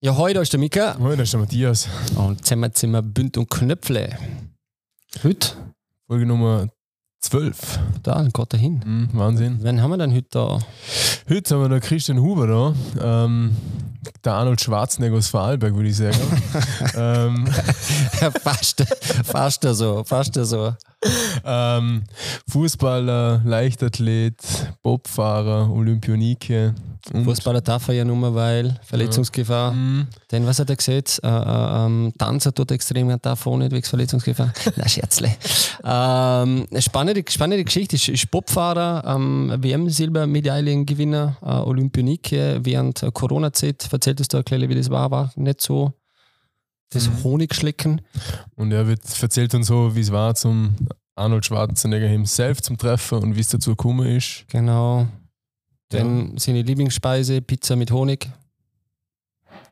Ja, heute ist der Mika. Heute ist der Matthias. Und zusammen sind wir Bünd und Knöpfle. Heute? Folge Nummer 12. Da, geht er hin. Mhm, Wahnsinn. Wen haben wir denn heute da? Heute haben wir den Christian Huber da. Ähm, der Arnold Schwarzenegger aus Vorarlberg, würde ich sagen. ähm, fast, fast so, fast so. Ähm, Fußballer, Leichtathlet, Bobfahrer, Olympionike. Fußballer darf er ja nur, weil Verletzungsgefahr. Mhm. Denn was hat er gesagt? Äh, äh, ähm, Tanzer tut extrem davon nicht wegen Verletzungsgefahr. Na, Scherzle. Ähm, spannende, spannende Geschichte. Ist, ist Bobfahrer, ähm, WM-Silbermedaillengewinner, äh, Olympionike während Corona-Zeit. Erzählt es da erklären, wie das war, war nicht so das mhm. Honigschlecken. Und er wird, erzählt uns so, wie es war zum Arnold Schwarzenegger himself zum Treffen und wie es dazu gekommen ist. Genau. Dann ja. seine Lieblingsspeise Pizza mit Honig.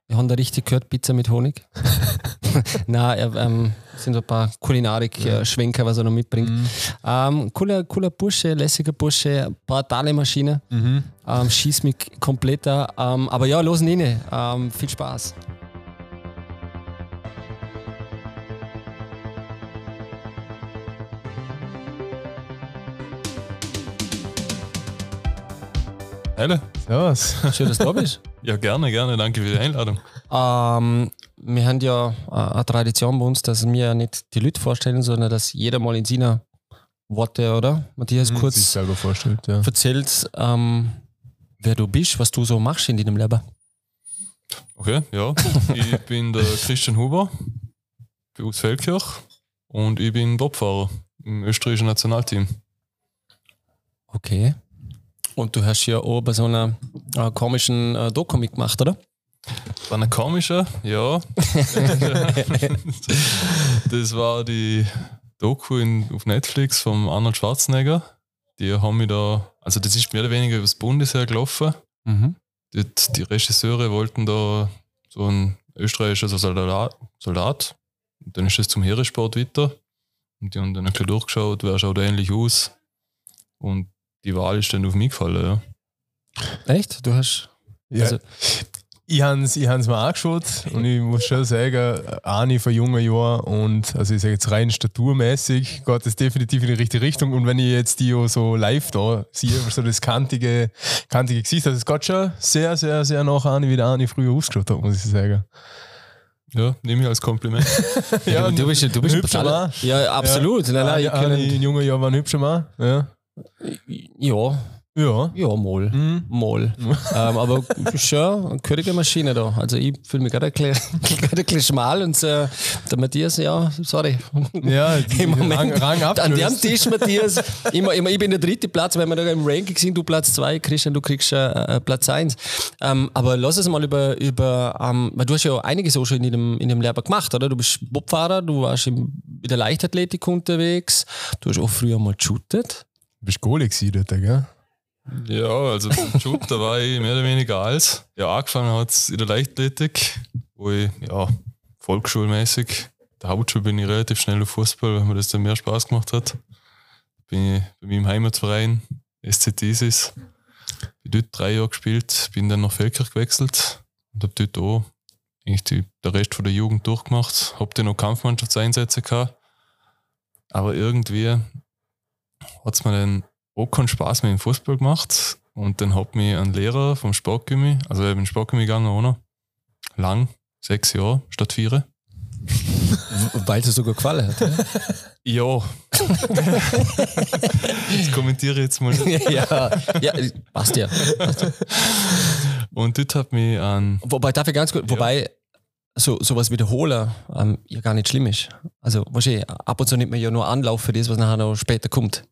Wir haben da richtig gehört, Pizza mit Honig. Nein, er, ähm, sind so ein paar Kulinarik-Schwenker, was er noch mitbringt. Mhm. Ähm, cooler, cooler Bursche, lässiger Bursche, brutale Maschine. Mhm. Ähm, schießt mich komplett. Ähm, aber ja, los rein. Ähm, viel Spaß. Hallo. Servus. Schön, dass du da bist. ja, gerne, gerne. Danke für die Einladung. Ähm, wir haben ja eine Tradition bei uns, dass wir nicht die Leute vorstellen, sondern dass jeder mal in seiner Worte, oder? Matthias, mhm, kurz selber vorstellt, ja. erzählt, ähm, wer du bist, was du so machst in deinem Leben. Okay, ja. ich bin der Christian Huber, aus Feldkirch und ich bin Bobfahrer im österreichischen Nationalteam. Okay. Und du hast ja auch bei so einer äh, komischen äh, Doku mitgemacht, oder? Bei einer komischen, ja. das war die Doku in, auf Netflix vom Arnold Schwarzenegger. Die haben mich da, also das ist mehr oder weniger übers Bundesheer gelaufen. Mhm. Die, die Regisseure wollten da so ein österreichischer Soldat, Soldat. Und dann ist es zum Heeresport weiter. Und die haben dann ein bisschen durchgeschaut, wer schaut ähnlich aus. Und die Wahl ist dann auf mich gefallen, ja. Echt? Du hast. Ja. Also, ich habe es ich mir angeschaut und ich muss schon sagen, Ani von jungen Jahren und also ich sage jetzt rein staturmäßig geht es definitiv in die richtige Richtung und wenn ich jetzt die so live da sehe, so das kantige, kantige Gesicht, also es geht schon sehr, sehr, sehr nach Ani, wie der Ani früher ausgeschaut hat, muss ich sagen. Ja, nehme ich als Kompliment. ja, du bist, du bist ein hübscher Mann. Ja, absolut. Ja, nein, nein, Ani, in jungen Jahren war ein hübscher Mann. Ja. Ja. Ja. Ja, mal. Mhm. Mal. ähm, aber schon eine gehörige Maschine da. Also ich fühle mich gerade ein, ein bisschen schmal und äh, der Matthias, ja, sorry. Ja, im Moment. Rang, Rang an dem Tisch, Matthias, immer, immer, ich bin der dritte Platz, wenn wir da im Ranking sind, du Platz zwei, Christian, du kriegst äh, äh, Platz eins. Ähm, aber lass uns mal über, über ähm, weil du hast ja einiges auch schon in dem, in dem Lehrbar gemacht, oder? Du bist Bobfahrer, du warst in der Leichtathletik unterwegs, du hast auch früher mal geshootet. Bist Goalie gewesen gell? Ja, also Shooter war ich mehr oder weniger als. Ja, angefangen hat es in der Leichtathletik, wo ich, ja, volksschulmäßig, der Hauptschule bin ich relativ schnell auf Fußball, weil mir das dann mehr Spaß gemacht hat. Bin ich bei meinem Heimatverein, SC Thesis, bin dort drei Jahre gespielt, bin dann nach Feldkirch gewechselt und habe dort auch eigentlich die, der Rest von der Jugend durchgemacht. Hab dann noch Kampfmannschaftseinsätze gehabt. Aber irgendwie hat es mir dann auch keinen Spaß mehr im Fußball gemacht. Und dann hat mich ein Lehrer vom Sportgymmi, also ich bin Sportgymmi gegangen auch noch, lang, sechs Jahre statt vier. Weil es sogar gefallen hat. Ja. das kommentiere ich jetzt mal. ja, ja, passt ja. Und dort hat mich an. Wobei, darf ich ganz kurz, ja. wobei so sowas wiederholen ähm, ja gar nicht schlimm ist. Also wahrscheinlich, ab und zu nimmt man ja nur Anlauf für das, was nachher noch später kommt.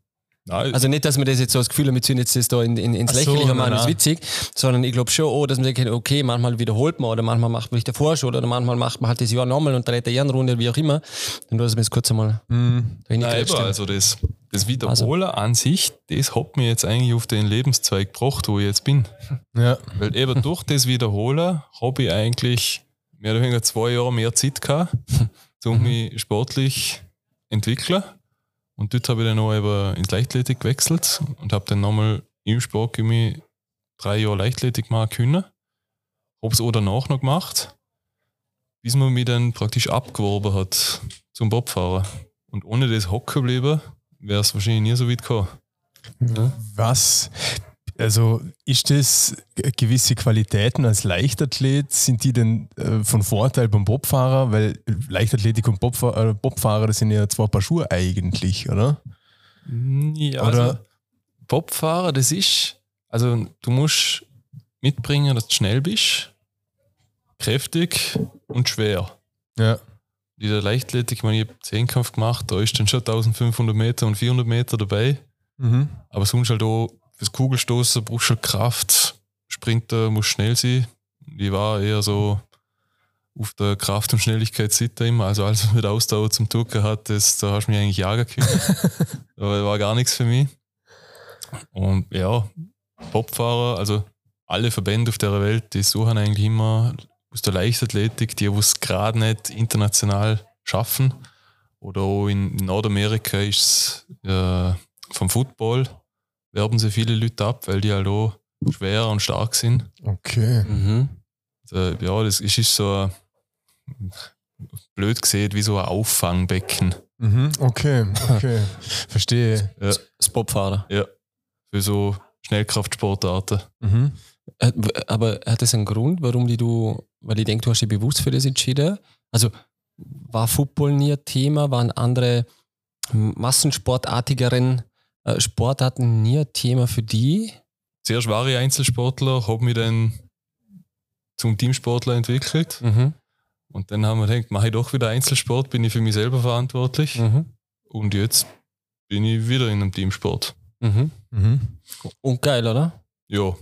Nein. Also nicht, dass man das jetzt so das Gefühl hat, wir ziehen jetzt das da in, in, ins Lächerliche so, machen, ist witzig, sondern ich glaube schon, oh, dass man denkt, okay, manchmal wiederholt man oder manchmal macht man sich davor schon oder manchmal macht man halt das Jahr nochmal und dreht eine Ehrenrunde, wie auch immer. Dann lassen wir es kurz einmal mm. Nein, also das, das Wiederholen also. an sich, das hat mich jetzt eigentlich auf den Lebenszweig gebracht, wo ich jetzt bin. Ja. Weil eben durch das Wiederholen habe ich eigentlich mehr oder weniger zwei Jahre mehr Zeit gehabt, um mich sportlich entwickeln. Und dort habe ich dann auch eben ins Leichtathletik gewechselt und habe dann nochmal im Sport drei Jahre Leichtathletik machen können. Habe es auch danach noch gemacht. bis man mich dann praktisch abgeworben hat zum Bobfahrer. Und ohne das hocken geblieben, wäre es wahrscheinlich nie so weit gekommen. Was, also ist das gewisse Qualitäten als Leichtathlet, sind die denn äh, von Vorteil beim Bobfahrer? Weil Leichtathletik und Bobfahrer, äh, Bobfahrer das sind ja zwei Paar Schuhe eigentlich, oder? Ja, Oder- also Bobfahrer, das ist, also du musst mitbringen, dass du schnell bist, kräftig und schwer. Ja. In der Leichtathletik, ich meine, ich habe Zehnkampf gemacht, da ist dann schon 1500 Meter und 400 Meter dabei. Mhm. Aber sonst halt auch fürs Kugelstoßen brauchst du Kraft. Sprinter muss schnell sein. Ich war eher so auf der Kraft- und Schnelligkeitsseite immer. Also als man mit Ausdauer zum Tucken hat, das, da hast du mich eigentlich jagen können. Aber war gar nichts für mich. Und ja, Bobfahrer, also alle Verbände auf der Welt, die suchen eigentlich immer aus der Leichtathletik, die es gerade nicht international schaffen. Oder auch in Nordamerika ist es äh, vom Football werben sie viele Leute ab, weil die halt auch schwer und stark sind. Okay. Mhm. Äh, ja, das ist, ist so ein, blöd gesehen, wie so ein Auffangbecken. Mhm. Okay, okay. Verstehe. Ja, Das Bobfahrer. ja. Für so Schnellkraftsportarten. Mhm. Aber hat das einen Grund, warum die du, weil ich denke, du hast dich bewusst für das entschieden? Also war Football nie ein Thema? Waren andere massensportartigeren Sportarten nie ein Thema für die? Zuerst war ich Einzelsportler, habe mich dann zum Teamsportler entwickelt. Mhm. Und dann haben wir gedacht, mache ich doch wieder Einzelsport, bin ich für mich selber verantwortlich. Mhm. Und jetzt bin ich wieder in einem Teamsport. Mhm. Mhm. Und geil, oder? Ja,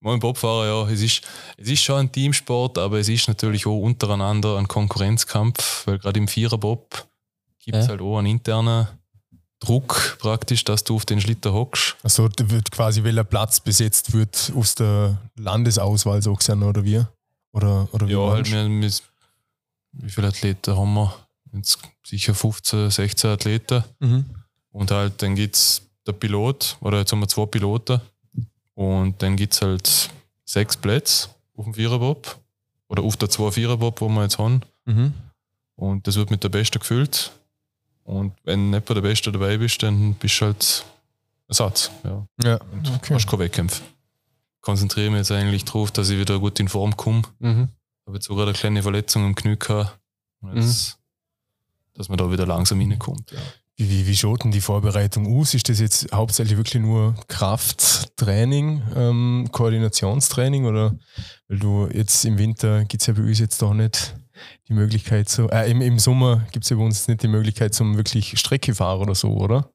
mein Bobfahrer, ja, es ist, es ist schon ein Teamsport, aber es ist natürlich auch untereinander ein Konkurrenzkampf, weil gerade im Viererbob gibt es Ja. halt auch einen internen Druck praktisch, dass du auf den Schlitten hockst. Also da wird quasi, welcher Platz besetzt wird aus der Landesauswahl so gesehen, oder wie? Oder, oder wie Ja, halt wir, wir, wie viele Athleten haben wir? Jetzt sicher 15, 16 Athleten. Mhm. Und halt, dann gibt es der Pilot, oder jetzt haben wir zwei Piloten. Und dann gibt es halt sechs Plätze auf dem Viererbob. Oder auf der zwei Viererbob, wo wir jetzt haben. Mhm. Und das wird mit der Beste gefüllt. Und wenn nicht bei der Beste dabei bist, dann bist du halt Ersatz. Ja. Ja, Und okay. hast keinen Wettkampf. Konzentriere mich jetzt eigentlich darauf, dass ich wieder gut in Form komme. Mhm. Habe jetzt sogar eine kleine Verletzung im Knie gehabt. Und jetzt, Dass man da wieder langsam reinkommt. Ja. Wie, wie, wie schaut denn die Vorbereitung aus? Ist das jetzt hauptsächlich wirklich nur Krafttraining, ähm, Koordinationstraining oder weil du jetzt im Winter gibt es ja bei uns jetzt doch nicht die Möglichkeit so, äh, im, im Sommer gibt es ja bei uns nicht die Möglichkeit zum wirklich Strecke fahren oder so, oder?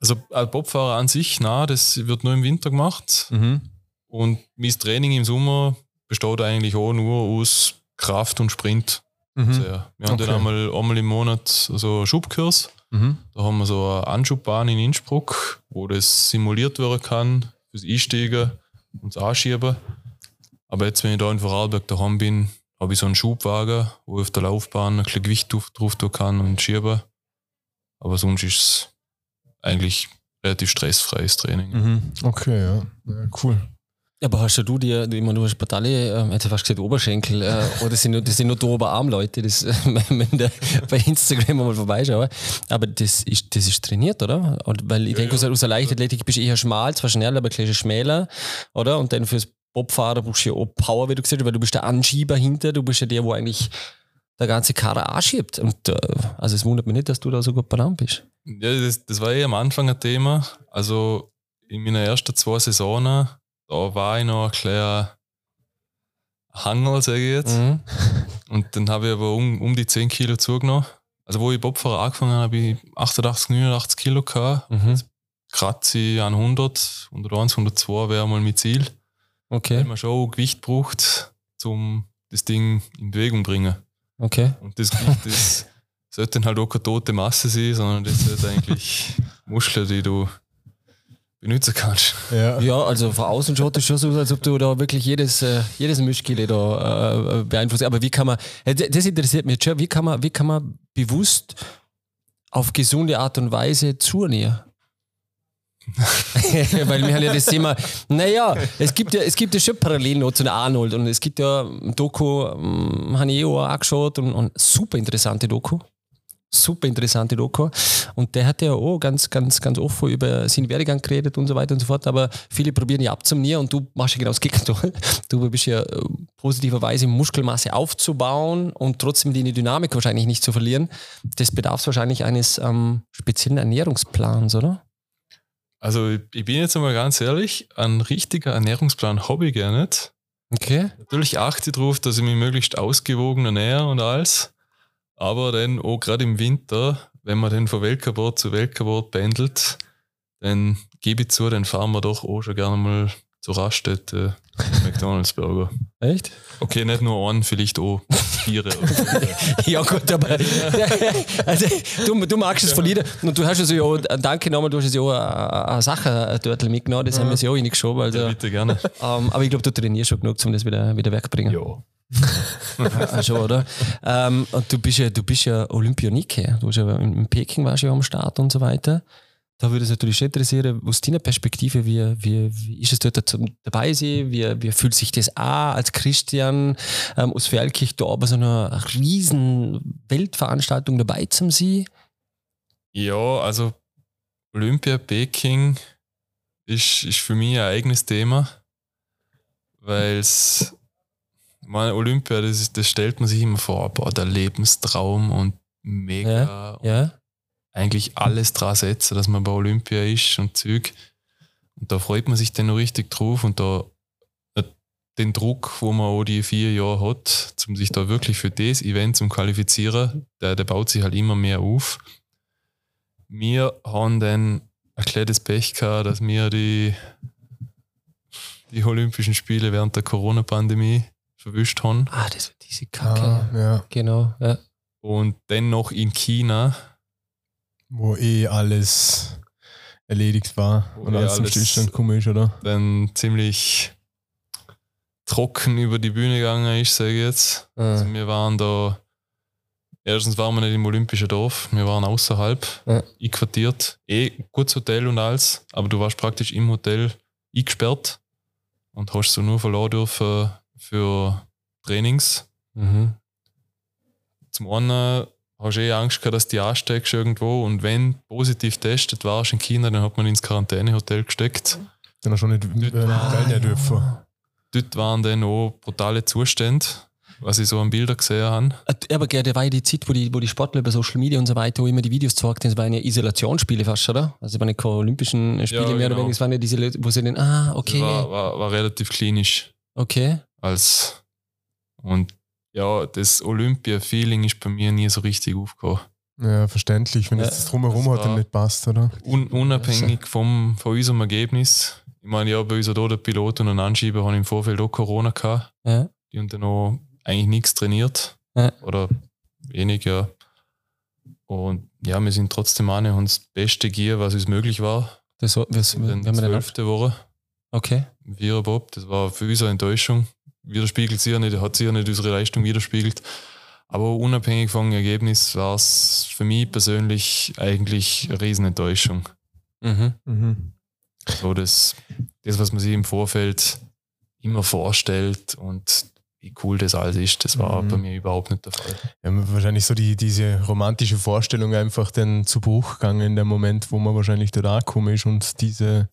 Also als Bobfahrer an sich, na, das wird nur im Winter gemacht. Mhm. Und mein Training im Sommer besteht eigentlich auch nur aus Kraft und Sprint. Mhm. Sehr. Wir haben Okay. dann einmal, einmal im Monat so einen Schubkurs. Mhm. Da haben wir so eine Anschubbahn in Innsbruck, wo das simuliert werden kann, fürs Einsteigen und das Anschieben. Aber jetzt, wenn ich da in Vorarlberg daheim bin, habe ich so einen Schubwagen, wo ich auf der Laufbahn ein bisschen Gewicht drauf, drauf tun kann und schieben. Aber sonst ist es eigentlich relativ stressfreies Training. Mhm. Okay, ja. ja. Cool. Aber hast ja du dir, ich meine, du hast Bataille, äh, hätte fast gesagt Oberschenkel, äh, oder das sind, nur- das sind nur die Oberarmleute, das, äh, wenn der bei Instagram mal vorbeischauen. Aber das ist, das ist trainiert, oder? Und weil ich denke, aus, aus der Leichtathletik bist du eher schmal, zwar schnell, aber ein bisschen schmäler, oder? Und dann fürs Bobfahren brauchst du ja auch Power, wie du gesagt hast, weil du bist der Anschieber hinter, du bist ja der, wo eigentlich der ganze Karre anschiebt. Und äh, also es wundert mich nicht, dass du da so gut benannt bist. Ja, das, das war eh am Anfang ein Thema. Also in meiner ersten zwei Saisonen, da war ich noch ein kleiner Hanger, sage ich jetzt. Mhm. Und dann habe ich aber um, um die 10 Kilo zugenommen. Also wo ich Bobfahrer angefangen habe, habe ich 88, 89 Kilo gehabt. Mhm. Kratze ich an 100, 101, 102 wäre mal mein Ziel. Weil Okay, man schon Gewicht braucht, um das Ding in Bewegung zu bringen. okay. Und das Gewicht das sollte dann halt auch keine tote Masse sein, sondern das sollte eigentlich Muskeln, die du benutzen kannst. Ja. Ja, also von außen schaut es schon so aus, als ob du da wirklich jedes, äh, jedes Mischkille da äh, beeinflusst. Aber wie kann man, äh, das interessiert mich schon, wie kann man, wie kann man bewusst auf gesunde Art und Weise zunehmen? Weil wir haben ja das Thema, naja, es gibt ja, es gibt ja schon Parallelen zu der Arnold und es gibt ja ein Doku, ähm, habe ich eh auch angeschaut und, und super interessante Doku. Super interessante Doku. Und der hat ja auch ganz, ganz, ganz offen über seinen Werdegang geredet und so weiter und so fort. Aber viele probieren ja abzunehmen und du machst ja genau das Gegenteil. Du bist ja äh, positiverweise Muskelmasse aufzubauen und trotzdem die Dynamik wahrscheinlich nicht zu verlieren. Das bedarf wahrscheinlich eines ähm, speziellen Ernährungsplans, oder? Also ich bin jetzt einmal ganz ehrlich, ein richtiger Ernährungsplan habe ich gar nicht. Okay. Natürlich achte ich darauf, dass ich mich möglichst ausgewogen ernähre und alles. Aber dann auch gerade im Winter, wenn man dann von Weltcup zu Weltcup pendelt, dann gebe ich zu, dann fahren wir doch auch schon gerne mal zur Raststätte McDonalds Burger. Echt? Okay, nicht nur einen, vielleicht auch vier. Ja gut, aber also, du, du magst es verlieren und du hast es ja auch, danke nochmal, du hast es ja auch eine, eine Sache ein Turtle mitgenommen, das haben wir ja auch reingeschoben. Also, Bitte gerne. ähm, aber ich glaube, du trainierst schon genug, um das wieder, wieder wegzubringen. Ja. Ah, schon, oder? ähm, und du bist ja, du bist ja Olympionike. Du hast ja in, in Peking warst ja am Start und so weiter. Da würde es natürlich schon interessieren, aus deiner Perspektive, wie, wie, wie ist es dort dabei sein? Wie, wie fühlt sich das an als Christian ähm, aus Feldkirch da aber so einer riesen Weltveranstaltung dabei zu sein? Ja, also Olympia Peking ist, ist für mich ein eigenes Thema, weil es, meine Olympia, das, ist, das stellt man sich immer vor, boah, der Lebenstraum und mega und Ja? Eigentlich alles dran setzen, dass man bei Olympia ist und Zeug. Und da freut man sich dann noch richtig drauf und da äh, den Druck, wo man auch die vier Jahre hat, um sich da wirklich für das Event zu qualifizieren, der, der baut sich halt immer mehr auf. Wir haben dann ein kleines Pech gehabt, dass wir die, die Olympischen Spiele während der Corona-Pandemie verwischt haben. Ah, das wird diese Kacke. Ah, ja. Genau, ja. Und dann noch in China, Wo eh alles erledigt war Wo und eh alles zum Stillstand gekommen ist, oder? dann ziemlich trocken über die Bühne gegangen ist, sage ich jetzt. Ah. Also wir waren da, erstens waren wir nicht im Olympischen Dorf, wir waren außerhalb, Ja. einquartiert. Eh, gutes Hotel und alles, aber du warst praktisch im Hotel eingesperrt und hast so nur verloren dürfen für Trainings. Mhm. Zum einen hast du eh Angst gehabt, dass du die ansteckst irgendwo und wenn du positiv testet warst in China, dann hat man ins Quarantänehotel gesteckt. Dann hast du schon nicht äh, rein ja dürfen. Dort waren dann auch brutale Zustände, was ich so an Bildern gesehen habe. Äh, Aber gell, der war ja die Zeit, wo die, wo die Sportler über Social Media und so weiter immer die Videos gezeigt haben. Das waren ja Isolationsspiele fast, oder? Also, es waren nicht keine Olympischen Spiele Ja, mehr oder genau. weniger. Es waren ja diese, Leute, wo sie dann, ah, okay, War, war, war relativ klinisch. okay. Als und ja, das Olympia-Feeling ist bei mir nie so richtig aufgekommen. Ja, verständlich, wenn Ja, das drumherum das hat dann nicht passt, oder? Un, unabhängig vom, von unserem Ergebnis. Ich meine, ja, bei uns hat auch der Pilot und ein Anschieber haben im Vorfeld auch Corona gehabt. Ja. Die haben dann auch eigentlich nichts trainiert. Ja. Oder wenig, ja. Und ja, wir sind trotzdem an und haben das Beste gegeben, was uns möglich war. Das, war- was, wir dann auf, zwölfte Woche. okay. im Viererbob. Das war für uns eine Enttäuschung. Widerspiegelt sie ja nicht, hat sie ja nicht unsere Leistung widerspiegelt. Aber unabhängig vom Ergebnis war es für mich persönlich eigentlich eine Riesenenttäuschung. Mhm. Mhm. So das, das, was man sich im Vorfeld immer vorstellt und wie cool das alles ist, das war Mhm. bei mir überhaupt nicht der Fall. Ja, wahrscheinlich so die, diese romantische Vorstellung einfach dann zu Bruch gegangen in dem Moment, wo man wahrscheinlich dort angekommen ist und diese,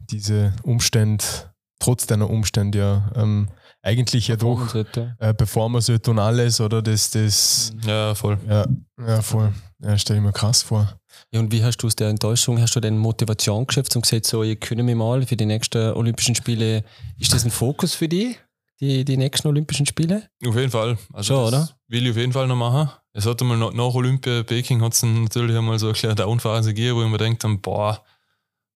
diese Umstände, trotz deiner Umstände ja ähm, eigentlich ja doch Sollte. äh, performen sollte und alles, oder das, das, Ja, voll. ja, ja voll, ja, stelle ich mir krass vor. Ja, und wie hast du aus der Enttäuschung, hast du denn Motivation geschöpft und gesagt, so, ich können mich mal für die nächsten Olympischen Spiele, ist das ein Fokus für die, die, die nächsten Olympischen Spiele? Auf jeden Fall. Also Schon, das oder? Will ich auf jeden Fall noch machen. Es hat einmal nach, Olympia Peking hat es natürlich einmal so eine kleine Downphase gegeben, wo ich mir denkt, dann, boah,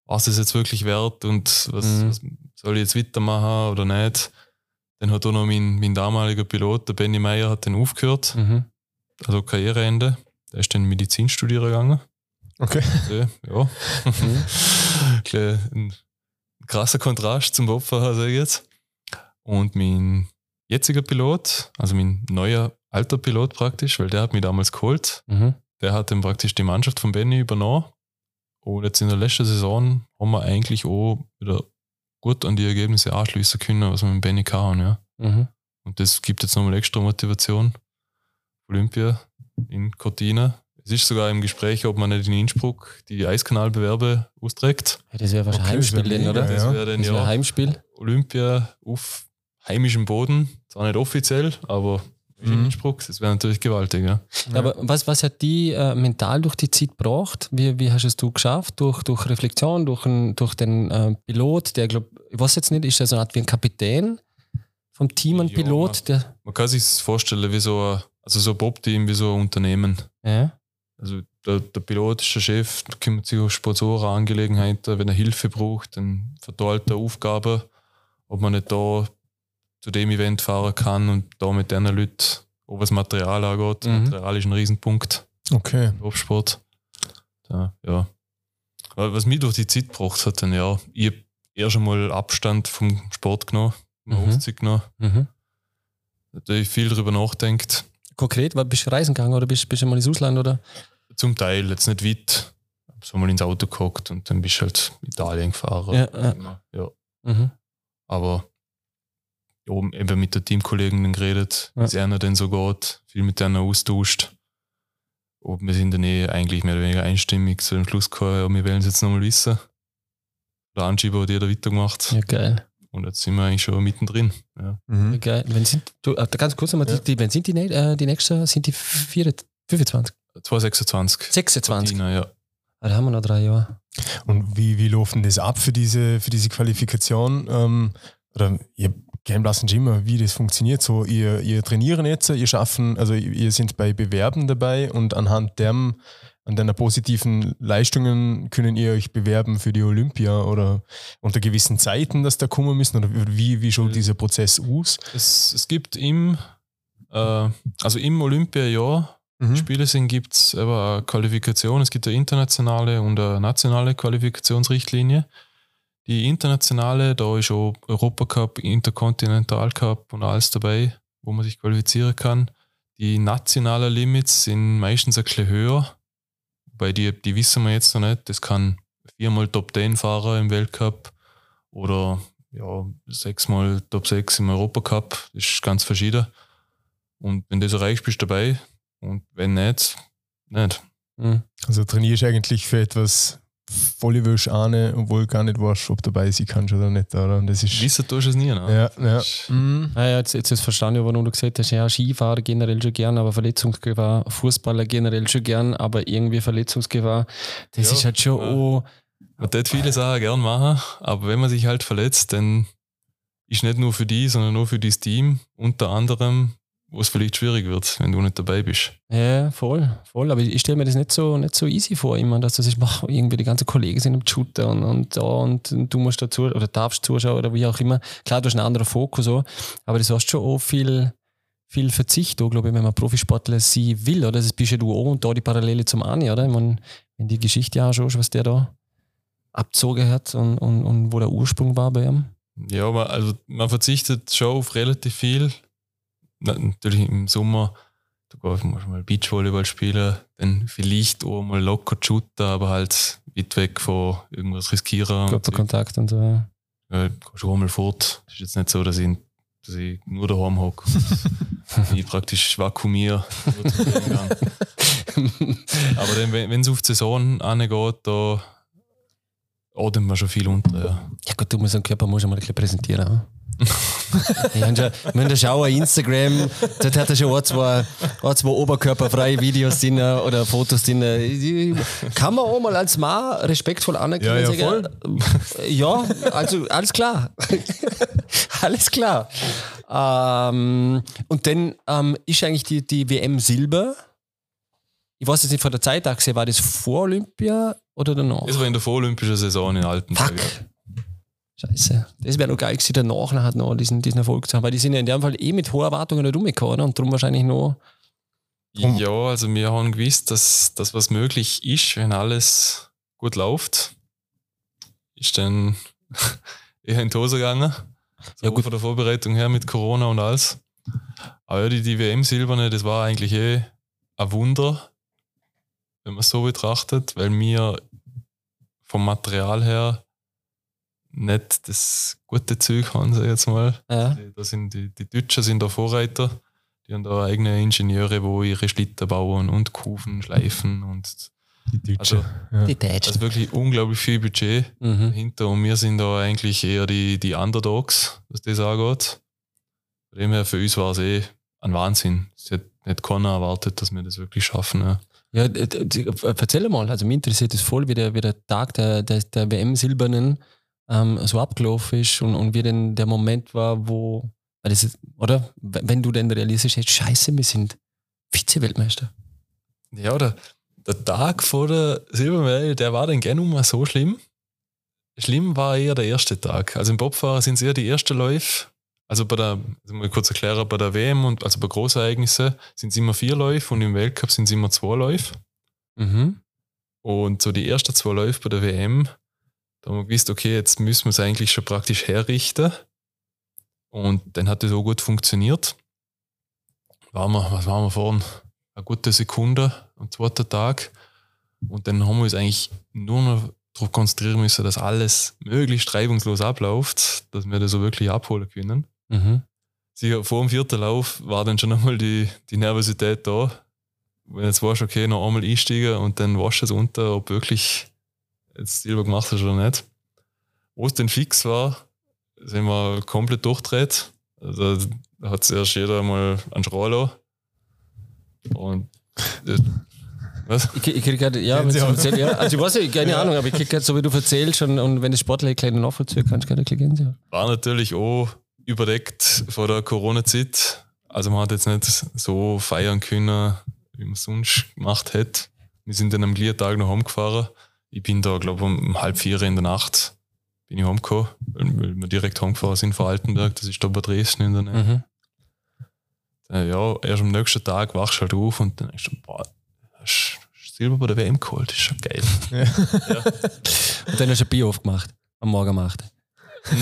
was ist jetzt wirklich wert und was, Mhm. was soll ich jetzt weitermachen oder nicht? Dann hat auch noch mein, mein damaliger Pilot, der Benny Meyer, hat den aufgehört, Mhm. also Karriereende. Der ist dann Medizin studieren gegangen. Okay. Also, ja. Klein- ein krasser Kontrast zum Bobfahrer, sage ich jetzt. Und mein jetziger Pilot, also mein neuer alter Pilot praktisch, weil der hat mich damals geholt, Mhm. der hat dann praktisch die Mannschaft von Benny übernommen Und jetzt in der letzten Saison haben wir eigentlich auch wieder gut an die Ergebnisse anschließen können, was wir mit Benny haben, ja. Mhm. Und das gibt jetzt nochmal extra Motivation. Olympia in Cortina. Es ist sogar im Gespräch, ob man nicht in Innsbruck die Eiskanalbewerbe austrägt. Ja, das wäre wahrscheinlich Okay, Heimspiel, denn, oder? Das wäre dann ja Heimspiel. Olympia auf heimischem Boden. Zwar nicht offiziell, aber Mhm. Innsbruck. Das wäre natürlich gewaltig, ja. Aber was, was hat die äh, mental durch die Zeit gebracht? Wie, wie hast es du geschafft? Durch, durch Reflexion, durch, ein, durch den äh, Pilot, der, glaub, ich weiß jetzt nicht, ist der so eine Art wie ein Kapitän vom Team, ein Ja, Pilot? Der, Man kann sich vorstellen, wie so ein, also so ein Bob-Team, wie so ein Unternehmen. ja. Also der, der Pilot ist der Chef, der kümmert sich um Sponsorenangelegenheiten. Wenn er Hilfe braucht, dann verteilt er Aufgaben, ob man nicht da zu dem Event fahren kann und da mit den Leuten, auch was Material angeht. Mhm. Material ist ein Riesenpunkt Okay. im Obstsport. Da, ja. Aber Was mich durch die Zeit gebracht hat, dann ja, ich habe erst einmal Abstand vom Sport genommen, Mhm. mhm. Genommen, Mhm. natürlich viel darüber nachdenkt. Konkret, bist du reisen gegangen oder bist, bist du mal ins Ausland? Oder? Zum Teil, jetzt nicht weit. So mal ins Auto gehockt und dann bist du halt Italien gefahren. Ja, ja. ja. Mhm. Aber ja, eben mit der Teamkollegin geredet, Ja. wie es einer denn so geht, viel mit denen austauscht. Und wir sind dann eh eigentlich mehr oder weniger einstimmig zu dem Schluss gekommen, ja, wir wollen es jetzt nochmal wissen. Der Anschieber hat jeder weitergemacht. Ja, geil. Und jetzt sind wir eigentlich schon mittendrin. Ja. Mhm. geil. Wenn sind, du, äh, ganz kurz nochmal, Ja. die, wenn sind die, äh, die nächsten, sind die vier, 25? 226. 26? Cortina, ja. Ah, da haben wir noch drei Jahre. Und wie, wie läuft denn das ab für diese, für diese Qualifikation? Ähm, oder ihr lassen schon immer, wie das funktioniert. So, ihr, ihr trainieren jetzt, ihr schaffen, also ihr sind bei Bewerben dabei und anhand dem, an deiner positiven Leistungen können ihr euch bewerben für die Olympia oder unter gewissen Zeiten, dass da kommen müssen? Oder wie, wie schaut dieser Prozess aus? Es, es gibt im, äh, also im Olympiajahr Mhm. Spiele sind, gibt es aber eine Qualifikation. Es gibt eine internationale und eine nationale Qualifikationsrichtlinie. Die internationale, da ist auch Europacup, Intercontinental Cup und alles dabei, wo man sich qualifizieren kann. Die nationalen Limits sind meistens ein bisschen höher, weil die, die wissen wir jetzt noch nicht. Das kann viermal Top 10 Fahrer im Weltcup oder ja, sechsmal Top 6 im Europacup. Das ist ganz verschieden. Und wenn du das erreichst, bist du dabei. Und wenn nicht, nicht. Mhm. Also trainierst eigentlich für etwas voll willst ahne, obwohl gar nicht weißt, ob du dabei sein kannst oder nicht. Oder? Und das ist, Wissen tust du es nie. Ne? ja, ja. Mhm. Ah, ja, jetzt, jetzt ist verstanden, warum du gesagt hast, ja, Skifahrer generell schon gern, aber Verletzungsgefahr, Fußballer generell schon gern, aber irgendwie Verletzungsgefahr, das Ja, ist halt schon, ja. oh, Man tät viele Sachen gern machen, aber wenn man sich halt verletzt, dann ist nicht nur für die, sondern nur für das Team unter anderem, wo es vielleicht schwierig wird, wenn du nicht dabei bist. ja, voll, voll, aber ich stelle mir das nicht so, nicht so easy vor, immer, dass das ist, mach, irgendwie die ganzen Kollegen sind im Shooter und, und da und, du musst dazu oder darfst zuschauen oder wie auch immer. Klar, du hast einen anderen Fokus, so, aber das hast schon auch viel, viel Verzicht, glaube ich, wenn man Profisportler sie will, oder? Das bist ja du auch und da die Parallele zum Ani, oder? Ich mein, wenn die Geschichte anschaust, was der da abgezogen hat und, und, und wo der Ursprung war bei ihm. Ja, man, also man verzichtet schon auf relativ viel. Na, Natürlich im Sommer, du gehst musst mal Beachvolleyball spielen, dann vielleicht auch mal locker shooten, aber halt weit weg von irgendwas riskieren. Körperkontakt und so. ja. Ja, ich geh schon mal fort. Es ist jetzt nicht so, dass ich, dass ich nur daheim hocke. ich praktisch vakuumiere. Aber dann, wenn es auf die Saison angeht, da atmet man schon viel unter. Ja. Ja gut, du musst den Körper musst du mal ein bisschen präsentieren. ich habe schon, wenn du schaust, Instagram, dort hat er schon ein, zwei, ein, zwei oberkörperfreie Videos drin oder Fotos drin. Kann man auch mal als Mann respektvoll anerkennen. Ja, ja, sagen, ja, also alles klar. alles klar. Ähm, und dann ähm, ist eigentlich die, die WM Silber. Ich weiß jetzt nicht von der Zeitachse, war das vor Olympia oder danach? Das war in der vorolympischen Saison in Altenberg. Fuck. Scheiße. Das wäre noch geil gewesen, danach hat noch diesen, diesen Erfolg zu haben. Weil die sind ja in dem Fall eh mit hohen Erwartungen nicht rumgekommen oder? und darum wahrscheinlich noch. Ja, also wir haben gewusst, dass das, was möglich ist, wenn alles gut läuft, ist dann eher in die Hose gegangen. So Ja, gut. Von der Vorbereitung her mit Corona und alles. Aber ja, die, die WM-Silberne, das war eigentlich eh ein Wunder, wenn man es so betrachtet, weil wir vom Material her nicht das gute Zeug haben, sag ich jetzt mal. Ja. Da sind die, die Deutschen sind da Vorreiter. Die haben da eigene Ingenieure, wo ihre Schlitten bauen und Kufen schleifen und Die Deutsche. Also, ja. Die Deutschen. also wirklich unglaublich viel Budget Mhm. dahinter und wir sind da eigentlich eher die, die Underdogs, was das angeht. Von dem her für uns war es eh ein Wahnsinn. Es hat nicht keiner erwartet, dass wir das wirklich schaffen. Ja. Ja, erzähl mal, also mich interessiert es voll, wie der, wie der Tag der, der, der WM-Silbernen ähm, so abgelaufen ist und, und wie denn der Moment war, wo, ist, oder? Wenn du denn realisiert hast, scheiße, wir sind Vize-Weltmeister. Ja, der, der Tag vor der Silbermedaille, der war dann gerne mal so schlimm. Schlimm war eher der erste Tag. Also im Bobfahrer sind es eher die ersten Läufe. Also bei der, also mal kurz erklären, bei der WM und also bei Großereignissen sind es immer vier Läufe und im Weltcup sind es immer zwei Läufe. Mhm. Und so die ersten zwei Läufe bei der WM, da haben wir gewusst, okay, jetzt müssen wir es eigentlich schon praktisch herrichten. Und dann hat das auch gut funktioniert. Waren wir, was waren wir vorhin? Eine gute Sekunde am zweiten Tag. Und dann haben wir uns eigentlich nur noch darauf konzentrieren müssen, dass alles möglichst reibungslos abläuft, dass wir das so wirklich abholen können. Mhm. Sicher, vor dem vierten Lauf war dann schon einmal die, die Nervosität da. Wenn jetzt weißt, okay, noch einmal einsteigen und dann weißt du es unter, ob wirklich jetzt Silber gemacht hast oder nicht. Wo es dann fix war, sind wir komplett durchdreht. Also da hat zuerst jeder mal einen Schrei Und das, was? Ich, ich krieg grad, ja, wenn du erzählst, ja, also ich weiß nicht, keine Ahnung, aber ich krieg grad, so wie du erzählst und, und wenn das Sportler einen kleinen nachvollziehen kannst, kann ich Gänsehaut. war natürlich auch überdeckt vor der Corona-Zeit. Also man hat jetzt nicht so feiern können, wie man es sonst gemacht hätte. Wir sind dann am gleichen Tag noch heimgefahren. Ich bin da, glaube ich, um halb vier in der Nacht bin ich heimgekommen, weil wir direkt heimgefahren sind von Altenberg. Das ist da bei Dresden in der Nähe. Mhm. Äh, Ja, erst am nächsten Tag wachst du halt auf und dann denkst du, boah, hast Silber bei der WM geholt, das ist schon geil. Und dann hast du ein Bier aufgemacht, am Morgen gemacht.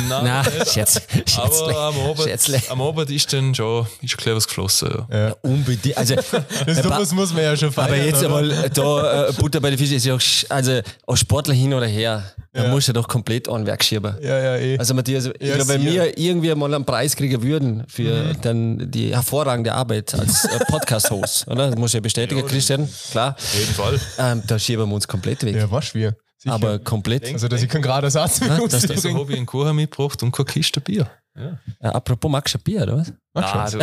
Nein, Nein, nicht. Scherz, aber am Abend, Scherzle. am Abend ist dann schon ist schon clever was geflossen. Ja. Ja. Unbedingt. Also, Das, sowas muss man ja schon feiern. aber jetzt oder? einmal da äh, Butter bei den Fischen ist ja auch, also als Sportler hin oder her, da Ja. musst du doch komplett an Werk schieben. Ja, ja, eh. Also Matthias, ich Ja, glaube, wenn wir irgendwie mal einen Preis kriegen würden für Mhm. dann die hervorragende Arbeit als äh, Podcast-Host, oder? Das muss ich ja bestätigen, Ja, Christian, klar. Auf jeden Fall. Ähm, da schieben wir uns komplett weg. ja, was wir. Sicher. Aber komplett. also, dass ich keinen geraden Satz Ja, das- das- So habe ich einen Kuchen mitgebracht und keine Kiste Bier. Äh, apropos, magst du ein Bier, oder was? Ah, du.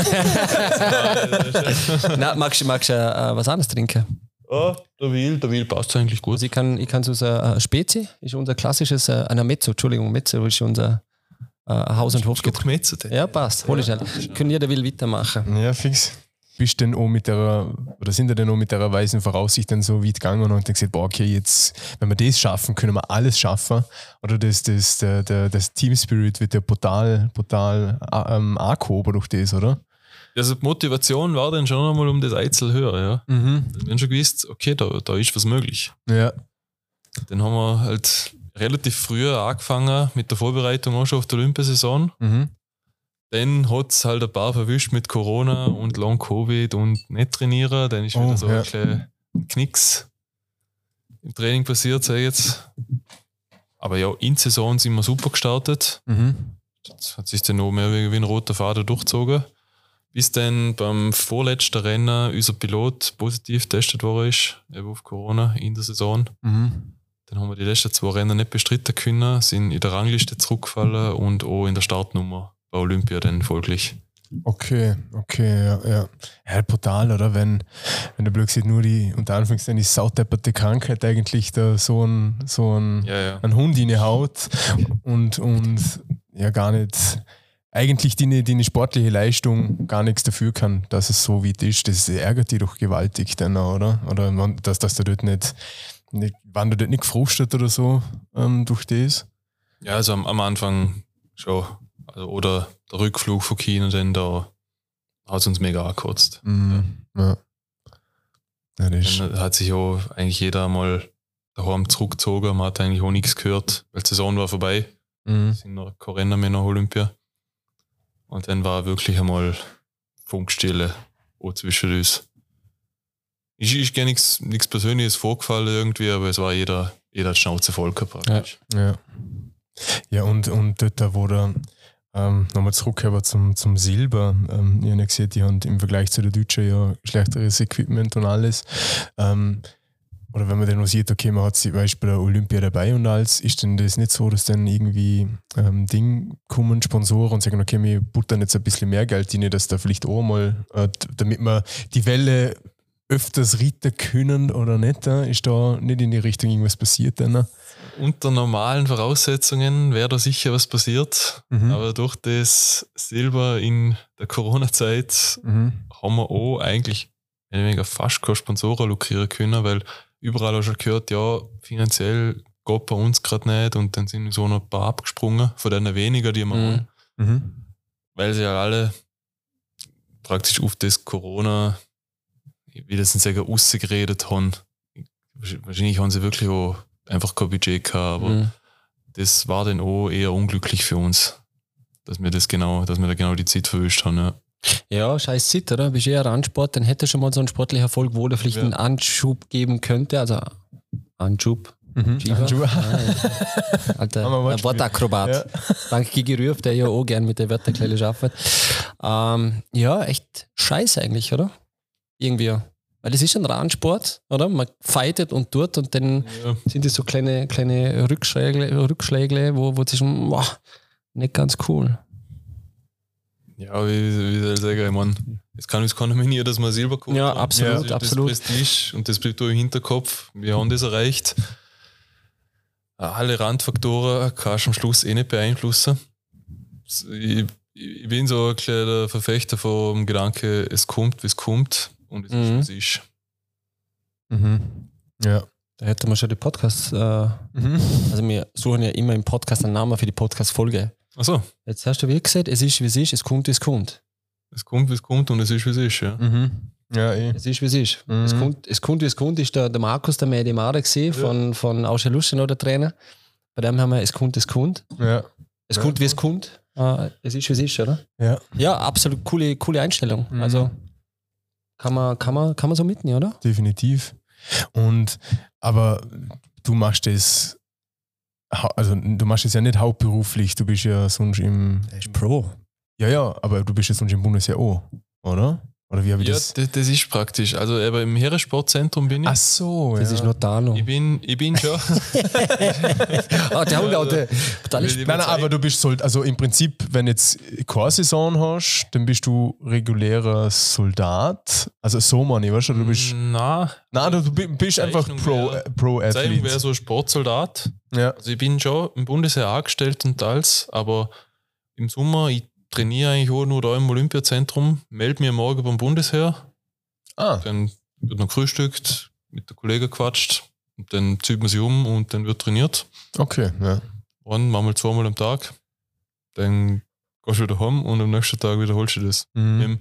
Nein, magst, du- magst du äh, was anderes trinken? oh, der Will, der Will passt eigentlich gut. Also ich kann, ich kann so sagen, äh, Spezi ist unser klassisches, äh, ein Mezzo, Entschuldigung, Mezzo ist unser äh, Haus- und Hofgetränk. Ja, passt. Hol ich schnell. Können jeder will weitermachen. Ja, fix. Bist denn auch mit der, oder sind ihr denn auch mit der weisen Voraussicht dann so weit gegangen und dann gesagt, boah, okay, jetzt, wenn wir das schaffen, können wir alles schaffen? Oder das, das, der, der, das Team Spirit wird ja brutal, brutal äh, ähm, angehoben durch das, oder? Also die Motivation war dann schon einmal um das Einzel höher. Ja. Mhm. Wir haben schon gewusst, okay, da, da ist was möglich. Ja. Dann haben wir halt relativ früh angefangen mit der Vorbereitung auch schon auf die Olympiasaison. Mhm. Dann hat es halt ein paar verwischt mit Corona und Long Covid und nicht trainieren. Dann ist Oh, wieder so ja. ein kleiner Knicks im Training passiert, sag ich jetzt. Aber ja, in der Saison sind wir super gestartet. Mhm. Das hat sich dann noch mehr wie ein roter Faden durchgezogen. Bis dann beim vorletzten Rennen unser Pilot positiv getestet worden ist, eben auf Corona in der Saison. Mhm. Dann haben wir die letzten zwei Rennen nicht bestritten können, sind in der Rangliste zurückgefallen und auch in der Startnummer bei Olympia dann folglich. Okay, okay, ja, ja. Ja, brutal, oder? Wenn, wenn der Blödsinn nur die, unter Anführungszeichen, die sautepperte Krankheit eigentlich da so ein, so ein, Ja, ja. ein Hund in die Haut und, und ja gar nicht, eigentlich die, die eine sportliche Leistung gar nichts dafür kann, dass es so weit ist. Das ärgert die doch gewaltig dann, oder? Oder man- dass, dass du dort nicht, nicht, waren du dort nicht gefrustet oder so ähm, durch das? Ja, also am, am Anfang schon. Oder der Rückflug von China, dann da hat es uns mega angekotzt. Mhm. Ja. Ja, Dann hat sich auch eigentlich jeder mal daheim zurückgezogen. Man hat eigentlich auch nichts gehört, weil die Saison war vorbei. mhm. Sind noch mehr nach Olympia. Und dann war wirklich einmal Funkstille auch zwischen uns. Ist, ist gar nichts Persönliches vorgefallen irgendwie, aber es war jeder, jeder hat Schnauze voll gehabt praktisch. Ja. Ja, und, und dort, wo der, ähm, nochmal zurückkommen zum, zum Silber, ähm, ich habe ja gesehen, die haben im Vergleich zu den Deutschen ja schlechteres Equipment und alles. Ähm, oder wenn man dann noch sieht, okay, man hat sie weißt, bei der Olympia dabei und alles, ist denn das nicht so, dass dann irgendwie ähm, Ding kommen, Sponsoren und sagen, okay, wir buttern jetzt ein bisschen mehr Geld rein, dass da vielleicht auch mal, äh, damit wir die Welle öfters reiten können oder nicht, äh, ist da nicht in die Richtung irgendwas passiert dann? Unter normalen Voraussetzungen wäre da sicher was passiert, Mhm. aber durch das Silber in der Corona-Zeit Mhm. haben wir auch eigentlich weniger fast keine Sponsoren lukrieren können, weil überall auch schon gehört, ja, finanziell geht bei uns gerade nicht und dann sind so noch ein paar abgesprungen, von denen weniger, die wir Mhm. haben, Mhm. weil sie ja alle praktisch auf das Corona, wie das sagen, rausgeredet haben. Wahrscheinlich haben sie wirklich auch einfach kein Budget gehabt, aber Mhm. das war dann auch eher unglücklich für uns, dass wir das genau, dass wir da genau die Zeit verwischt haben. Ja. Ja, scheiß Zeit, oder? Bist eher Randsport, dann hätte schon mal so ein sportlicher Erfolg, wo der vielleicht Ja. einen Anschub geben könnte. Also Anschub. Mhm. Anschub. Alter Haben wir ein. Wortakrobat. Ja. Danke Gigi Rüff, der ja auch gern mit der Wörterkleile arbeitet. Ähm, ja, echt scheiße eigentlich, oder? Irgendwie. Weil es ist ein Randsport, oder? Man fightet und tut und dann Ja. sind das so kleine, kleine Rückschläge, Rückschläge wo, wo es ist, boah, nicht ganz cool. Ja, wie, wie soll ich sagen, ich meine, es kann uns keiner monieren, dass wir Silber geholt Ja, absolut, das absolut. Das Prestige und das bleibt auch im Hinterkopf. Wir haben das erreicht. Alle Randfaktoren kannst du am Schluss eh nicht beeinflussen. Ich, ich bin so ein kleiner Verfechter vom Gedanke, es kommt, wie es kommt und es Mhm. ist, wie es ist. Mhm. Ja. Da hätte man schon die Podcast, äh, Mhm. also wir suchen ja immer im Podcast einen Namen für die Podcast-Folge. Achso, Jetzt hast du wie gesagt, es ist wie es ist, es kommt, wie es kommt. es kommt, wie es kommt und es ist, wie es ist. Ja. Mhm. Ja, eh. Es ist, wie es ist. Mhm. Es, kommt, es kommt, wie es kommt, ist der, der Markus, der Medi Mare gesehen, von, von Ausche Luschen, der Trainer. Bei dem haben wir, es kommt, es kommt. Ja. Es Ja, kommt, wie es kommt. Äh, es ist, wie es ist, oder? Ja. Ja, absolut coole, coole Einstellung. Mhm. Also kann man, kann, man, kann man so mitnehmen, oder? definitiv. Und aber du machst das, hau- also du machst das ja nicht hauptberuflich, du bist ja sonst im. Pro. Ja, ja, aber du bist ja sonst im Bundesheer auch, oder? Oder wie habe ich Ja, das? das, das ist praktisch. Also aber im Heeressportzentrum bin ich. Ach so, Das ja. ist noch Tano. Ich bin, ich bin schon. Ah, der auch der totale Will ich Nein, nein, aber du bist Soldat, also im Prinzip, wenn jetzt keine Saison hast, dann bist du regulärer Soldat. Also so meine ich, weißt du, du bist. Na, Nein, du bi- bist einfach Zeichnung Pro, äh, Pro Zeichnung wäre so Sportsoldat. Ja. Also ich bin schon im Bundesheer angestellt und alles, aber im Sommer, ich trainiere eigentlich auch nur da im Olympiazentrum, melde mir morgen beim Bundesheer, Ah, dann wird noch gefrühstückt, mit der Kollegen quatscht und dann zieht man sich um und dann wird trainiert. okay. Ja. Und manchmal zweimal am Tag. Dann gehst du wieder heim und am nächsten Tag wiederholst du das. Mit, Mhm. dem,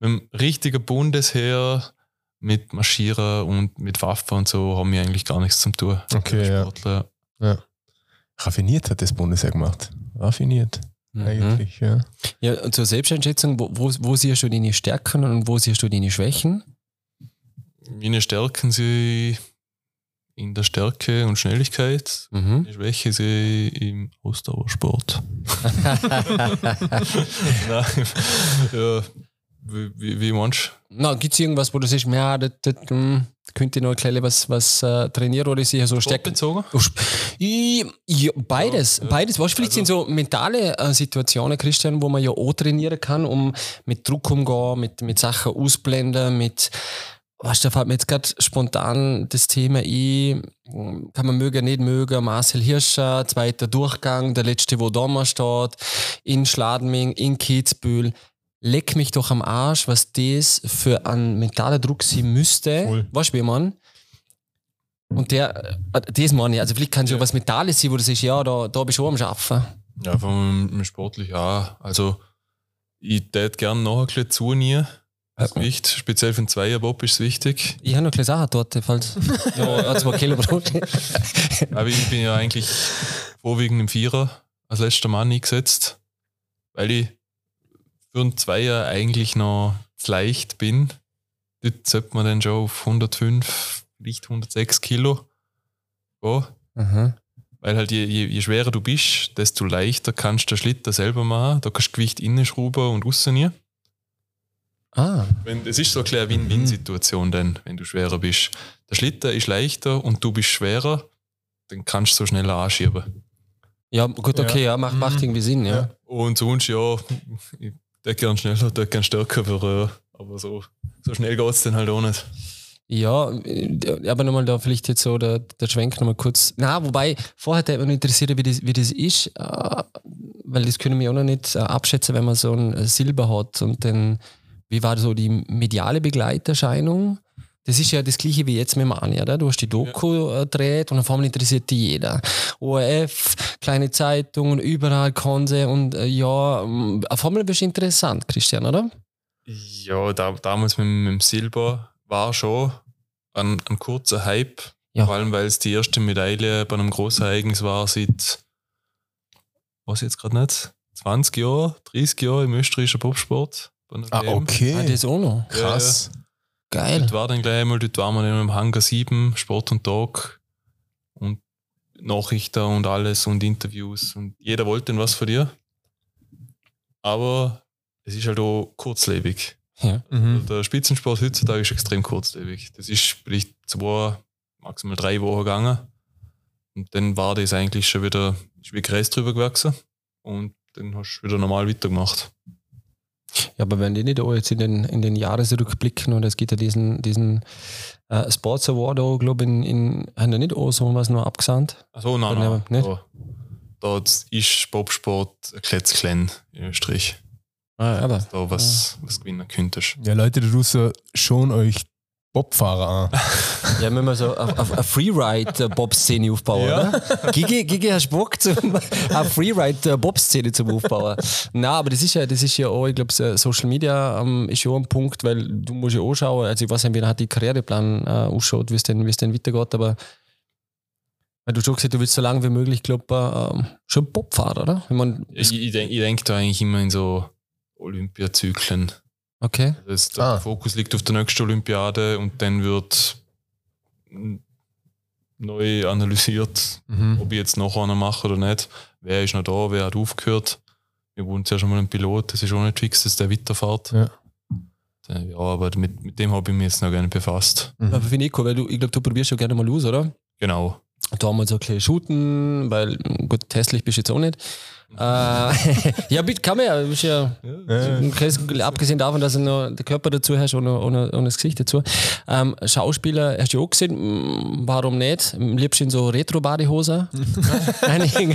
mit dem richtigen Bundesheer, mit Marschieren und mit Waffen und so haben wir eigentlich gar nichts zum tun. Okay, ja. Sportler. Raffiniert hat das Bundesheer gemacht. Raffiniert, Mhm. eigentlich, ja. Ja, und zur Selbsteinschätzung, wo, wo, wo siehst du deine Stärken und wo siehst du deine Schwächen? Meine Stärken sind in der Stärke und Schnelligkeit. Mhm. Meine Schwäche sehe ich im Ausdauersport. Nein, ja, wie, wie, wie meinst Na, gibt es irgendwas, wo du sagst, ja, das, das könnte ich noch ein klein was, was äh, trainieren oder ist eher so? Stärken? Ja, beides, Ja, beides. Weißt, vielleicht sind so mentale äh, Situationen, Christian, wo man ja auch trainieren kann, um mit Druck umgehen, mit, mit Sachen ausblenden, mit, du, da fällt mir jetzt gerade spontan das Thema ein, kann man mögen, nicht mögen, Marcel Hirscher, zweiter Durchgang, der letzte, wo da mal steht, in Schladming, in Kitzbühel. Leck mich doch am Arsch, was das für ein mentaler Druck sein müsste. Voll. Weißt du, wie man? Und der, äh, das meine ich, also vielleicht kann es ja. Was Mentales sein, wo du sagst, ja, da, da bist du auch am Arbeiten. Ja, vom sportlich auch. Also, ich tät gern noch ein bisschen zunehmen. Das Gewicht, speziell für den Zweierbob ist es wichtig. Ich habe noch ein kleines Sachen dort, falls. ja, zwei Kilo Brot. Aber ich bin ja eigentlich vorwiegend im Vierer als letzter Mann eingesetzt, weil ich für einen Zweier eigentlich noch zu leicht bin. Dort sollte man dann schon auf 105, vielleicht 106 Kilo gehen. Aha. Weil halt je, je, je schwerer du bist, desto leichter kannst du den Schlitten selber machen. Da kannst du Gewicht innen schrauben und rausnehmen. Ah, Wenn, es ist so eine kleine Win-Win-Situation dann, wenn du schwerer bist. Der Schlitten ist leichter und du bist schwerer, dann kannst du so schneller anschieben. ja, gut, okay, ja, macht, macht irgendwie Sinn, ja. Ja. Und sonst, ja, ich der gern schneller, der gern stärker wäre, aber so, so schnell geht es dann halt auch nicht. Ja, äh, aber nochmal da vielleicht jetzt so der, der Schwenk nochmal kurz. Na, wobei, vorher hat mich interessiert, wie das, wie das ist, äh, weil das können wir auch noch nicht äh, abschätzen, wenn man so ein Silber hat und dann, wie war so die mediale Begleiterscheinung? Das ist ja das gleiche wie jetzt mit Anja, oder? Du hast die Doku ja. gedreht und auf einmal interessiert die jeder. ORF, kleine Zeitungen, überall Konse und äh, ja, ähm, auf einmal bist du interessant, Christian, oder? Ja, da, damals mit, mit dem Silber war schon ein, ein kurzer Hype. Ja. Vor allem, weil es die erste Medaille bei einem großen Ereignis war seit, was jetzt gerade nicht, 20 Jahren, 30 Jahren im österreichischen einer Ah, okay. Ah, das auch noch. Krass. Geil. Dort war dann gleich einmal, dort waren wir dann im Hangar 7, Sport und Tag und Nachrichten und alles und Interviews und jeder wollte dann was von dir. Aber es ist halt auch kurzlebig. Ja. Mhm. Der Spitzensport heutzutage ist extrem kurzlebig. Das ist vielleicht zwei, maximal drei Wochen gegangen. Und dann war das eigentlich schon wieder, ist wie Gräs drüber gewachsen. Und dann hast du wieder normal weitergemacht. Ja, aber wenn die nicht auch jetzt in den, in den Jahresrückblicken und es gibt ja diesen, diesen äh, Sports Award auch, glaube ich, in, in, haben die nicht auch so was noch abgesandt? Achso, nein, nein. nicht? Da, da ist Bobsport ein kleines klein in Österreich. Ah, aber. Da was, was gewinnen könntest. Ja, Leute da draußen, schon euch Bobfahrer an. Ja, müssen wir so eine, Freeride-Bob-Szene aufbauen, Ja. oder? Gigi, Gigi, hast du Bock, zum, eine Freeride-Bob-Szene zum Aufbauen? Nein, aber das ist ja, das ist ja auch, ich glaube, Social Media ähm, ist ja auch ein Punkt, weil du musst ja auch schauen, also ich weiß nicht, wie hat die Karriereplan äh, ausschaut, wie es denn, wie es denn weitergeht, aber weil du schon gesagt du willst so lange wie möglich, glaube ähm, schon Bobfahrer, oder? Ich mein, Ich, ich denke ich denk da eigentlich immer in so Olympiazyklen. Okay. Das, der Ah. Fokus liegt auf der nächsten Olympiade und dann wird neu analysiert, Mhm. ob ich jetzt noch einer mache oder nicht. Wer ist noch da, wer hat aufgehört. Wir wurden ja schon mal ein Pilot, das ist auch nicht fix, dass der weiterfährt. Ja. Äh, Ja, aber mit, mit dem habe ich mich jetzt noch gerne befasst. Mhm. Aber finde ich cool, weil du, ich glaube, du probierst schon gerne mal aus, oder? Genau. Da haben wir so ein bisschen shooten, weil, gut, hässlich bist du jetzt auch nicht. Äh, ja, bitte, kann man ja. Bist ja Ja. Abgesehen davon, dass du noch den Körper dazu hast und, und, und das Gesicht dazu. Ähm, Schauspieler hast du auch gesehen, Mm, warum nicht? Am liebsten in so Retro-Badehose. Einige-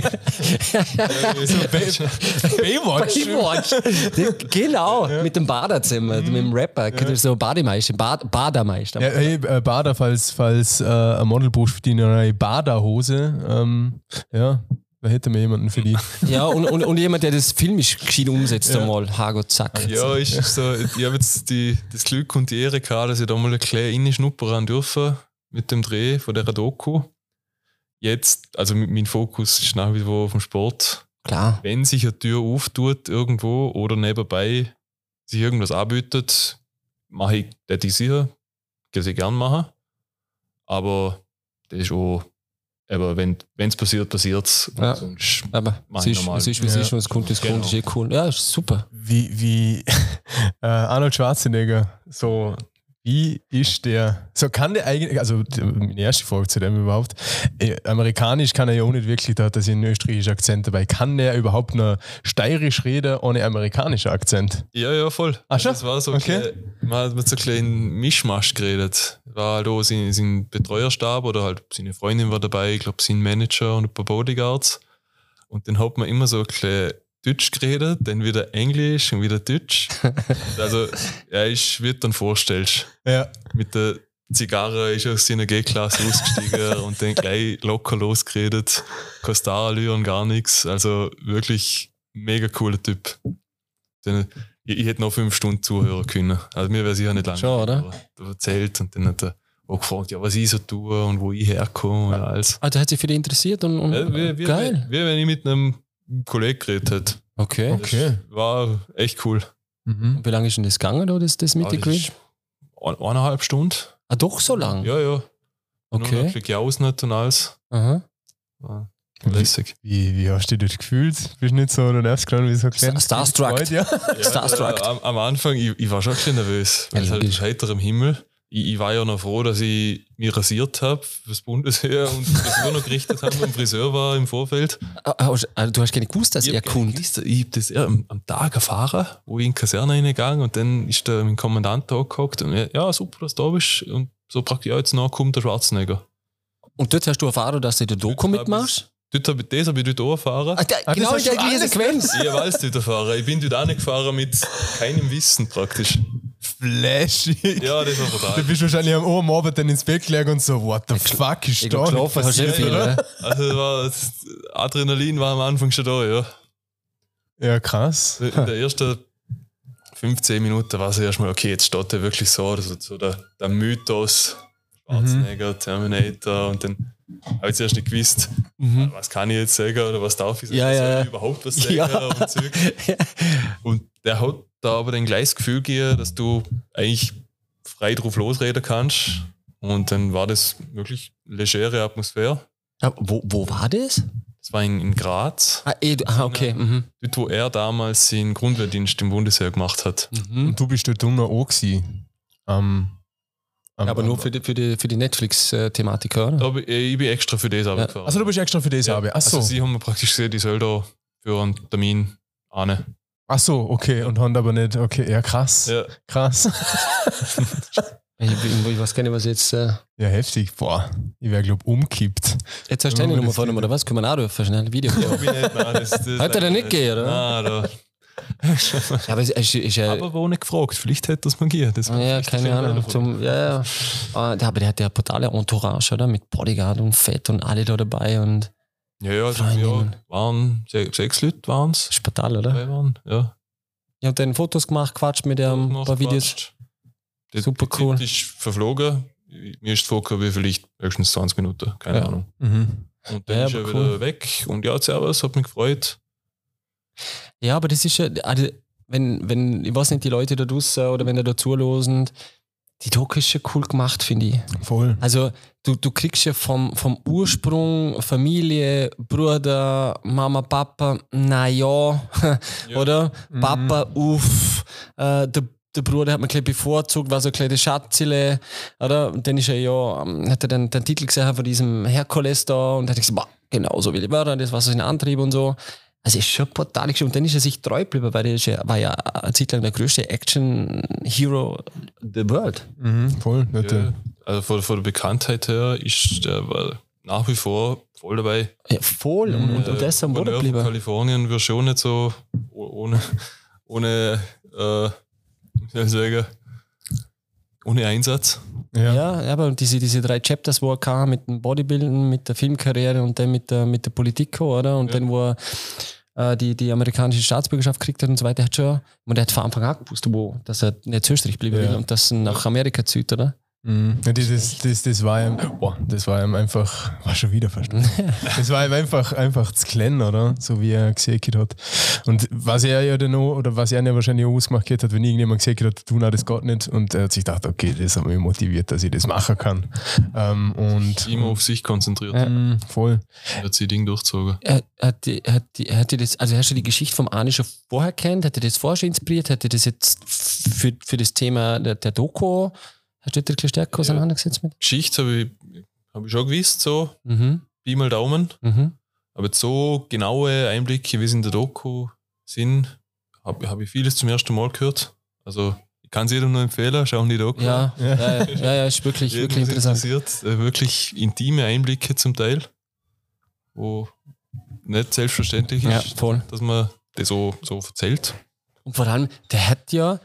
Baywatch. Baywatch. Das- genau, mit dem Badezimmer, mit dem Rapper, ja. so Bademeister, Bad, Badermeister. Ja, hey, äh, Bader, falls, falls äh, ein Model für die neue Baderhose, ähm, ja, da hätte mir jemanden für die. Ja, und, und, und jemand, der das filmisch gescheit umsetzt, Ja. einmal. Hago, zack. Ja, ist so, ich habe jetzt die, das Glück und die Ehre gehabt, dass ich da mal ein kleines reinschnuppern dürfen mit dem Dreh von dieser Doku. Jetzt, also mein Fokus ist nach wie vor auf dem Sport. Klar. Wenn sich eine Tür auftut irgendwo oder nebenbei sich irgendwas anbietet, mache ich das ich sicher, kann ich gern machen. Aber das ist auch, aber wenn es passiert, passiert es. Ja. Sonst Aber es ist, normal. es ist, wie es Ja. ist, und es kommt, es kommt, Genau. ist eh cool. Ja, ist super. Wie, wie äh, Arnold Schwarzenegger, so, wie ist der, so kann der eigentlich, also meine erste Frage zu dem überhaupt, äh, amerikanisch kann er ja auch nicht wirklich, da hat er einen österreichischen Akzent dabei. Kann der überhaupt nur steirisch reden ohne amerikanischen Akzent? Ja, ja, voll. Ach schon? Das war so Okay. man hat mit so kleinen Mischmasch geredet. War halt auch sein, sein Betreuerstab oder halt seine Freundin war dabei, ich glaube sein Manager und ein paar Bodyguards. Und dann hat man immer so ein bisschen Deutsch geredet, dann wieder Englisch und wieder Deutsch. also er ist, wie du dann vorstellst. Ja. Mit der Zigarre ist er aus seiner G-Klasse ausgestiegen und dann gleich locker losgeredet. Keine Starallüren, gar nichts. Also wirklich mega cooler Typ. Den, ich, ich hätte noch fünf Stunden zuhören können. Also mir wäre sicher nicht lange. Schon, oder? Er erzählt und dann hat er auch gefragt, ja, was ich so tue und wo ich herkomme und alles. Ah, der hat sich für dich interessiert und, und Ja, wie, wie, geil. Wie, wie wenn ich mit einem Kollegen geredet hätte. Okay. Okay. Das war echt cool. Mhm. Wie lange ist denn das gegangen, da, das, das Meet Ja, ist ein- Eineinhalb Stunden. Ah, doch so lang? Ja, ja. Okay. Noch ein bisschen gejausnet und alles. Aha. War lässig. Wie, wie hast du dich dort gefühlt? Bist du nicht so nervös wie so ein kleines Starstruck. Kind? Ja. Starstruck. Äh, am, am Anfang, ich, ich war schon ein bisschen nervös, weil Ja, es halt logisch. heiter im Himmel. Ich, ich war ja noch froh, dass ich mich rasiert habe fürs Bundesheer und die Frisur noch gerichtet habe und Friseur war im Vorfeld. Ah, ah, also Du hast gar nicht gewusst, dass Ich er nicht kommt. Ich hab das am, am Tag erfahren, wo ich in die Kaserne reingegangen und dann ist der mein Kommandant da gehockt und er, ja, super, dass du da bist. Und so praktisch, ja, jetzt noch kommt der Schwarzenegger. Und dort hast du erfahren, dass du der Doku mitmachst? Dort hab ich, das habe ich dort auch erfahren. Ah, da, das genau in der gleichen Sequenz. Ich habe alles dort erfahren. Ich bin dort angefahren mit keinem Wissen praktisch. Flashig. Ja, das war Du brutal. bist wahrscheinlich am am Abend dann ins Bett gelegen und so, what the fuck ist Ich da? glaub, geschlafen hast du viel, oder? Also war, das Adrenalin war am Anfang schon da, ja. Ja, krass. In der ersten 15 Minuten war es erstmal, okay, jetzt steht er wirklich so, also so der, der Mythos, Schwarzenegger, Terminator und dann habe ich zuerst nicht gewusst, was kann ich jetzt sagen oder was darf ich sagen, Ja, ja, ich überhaupt was sagen Ja. und Zeug. Und der hat da aber dann gleich das Gefühl gegeben, dass du eigentlich frei drauf losreden kannst und dann war das wirklich legere Atmosphäre. Ja, wo, wo war das? Das war in, in Graz, Ah, eh, ah okay. Mhm. dort wo er damals seinen Grundwehrdienst im Bundesheer gemacht hat. Mhm. Und du bist dort unten auch gewesen. Am- am- Aber nur für die, für die, für die Netflix-Thematik, oder? Da bin, ich bin extra für das runtergefahren. Also du bist extra für das ja, ja. Ach so. Also sie haben mir praktisch gesehen, ich soll da für einen Termin ane. Ach so, okay. Und haben aber nicht, okay, ja krass. Ja. Krass. Ich, ich, weiß gar nicht, was jetzt. Äh, Ja, heftig. Boah, ich wäre, glaube umkippt. jetzt hast du Ja, eine das Nummer vorne, oder was? Können wir auch schnell Video. Hab ich nicht, nein, das, das Hat er denn nicht gegeben, oder? Nein, da. Ja, aber es ist, ist ja. Aber wo nicht gefragt, vielleicht hätte das gegeben. Das war Ah, ja, keine Ahnung. Zum, ja, ja. Ah, aber der hat ja brutale Entourage, oder? Mit Bodyguard und Fett und alle da dabei und Ja, ja, also, ja waren se- sechs Leute waren es. Spatal, oder? Dabei waren, ja. Ich habe dann Fotos gemacht, quatscht mit ihm, ein paar Videos. Die- Super die cool. Ist verflogen. Mir ist vorgekommen, wie vielleicht höchstens 20 Minuten, keine Ja. Ahnung. Mhm. Und dann Ja, ist er aber wieder cool. weg. Und ja, servus, hat mich gefreut. Ja, aber das ist ja, also, wenn, wenn, ich weiß nicht, die Leute da draußen oder wenn da da zuhören, die Doku ist schon cool gemacht, finde ich. Voll. Also, du, du kriegst ja vom, vom Ursprung, Familie, Bruder, Mama, Papa, naja, oder? Papa, uff, äh, der, der Bruder hat mir gleich bevorzugt, war so ein kleines Schatzile, oder? Und dann ist er ja, ähm, hat er dann den Titel gesehen von diesem Herkules da und hat gesagt, boah, genau so will ich werden, das war so sein Antrieb und so. Also ist schon brutal geschrieben. Und dann ist er sich treu geblieben, weil er ist ja, war ja eine Zeit lang der größte Action-Hero the world. Mhm. Voll. Nicht, Ja, also von, von der Bekanntheit her ist der war nach wie vor voll dabei. Ja, voll. Und, und, und der Boden Gouverneur von geblieben. Kalifornien wirst schon nicht so oh- ohne, ohne äh, ich sagen, ohne Einsatz. ja. Ja, ja, aber diese, diese drei Chapters, wo er kam mit dem Bodybuilding, mit der Filmkarriere und dann mit der, mit der Politik, oder? Und Ja. dann, wo er äh, die, die amerikanische Staatsbürgerschaft gekriegt hat und so weiter, hat schon, und er hat von Anfang an gewusst, wo, dass er nicht zu Österreich bleiben Ja. will und dass er nach Amerika zieht, oder? Mhm. Ja, das, das, das, das war ihm, boah, das war ihm einfach, war schon wieder verstanden. das war ihm einfach, einfach zu klein, oder? So wie er gesehen hat. Und was er ja dann auch, oder was er ja wahrscheinlich auch ausgemacht hat, wenn irgendjemand gesehen hat, du, na, das geht nicht. Und er hat sich gedacht, okay, das hat mich motiviert, dass ich das machen kann. Ähm, und Immer auf sich konzentriert. Mhm, voll. Er hat sich Ding durchgezogen. Er, hat die, hat die, hat die das, also hast du die Geschichte vom Arne schon vorher kennt? Hat er das vorher schon inspiriert? Hat er das jetzt für, für das Thema der, der Doku, hast du dich ein bisschen stärker auseinandergesetzt mit? Geschichte habe ich, hab ich schon gewusst, so, Mhm. Pi mal Daumen. Mhm. Aber jetzt so genaue Einblicke, wie es in der Doku sind, habe hab ich vieles zum ersten Mal gehört. Also ich kann es jedem nur empfehlen, schauen die Doku. Ja, Ja. ja, ja, ja, ja, ist wirklich, wirklich interessant. interessiert. Äh, Wirklich intime Einblicke zum Teil, wo nicht selbstverständlich Ja, ist, voll. dass man das so, so erzählt. Und vor allem, der hat ja,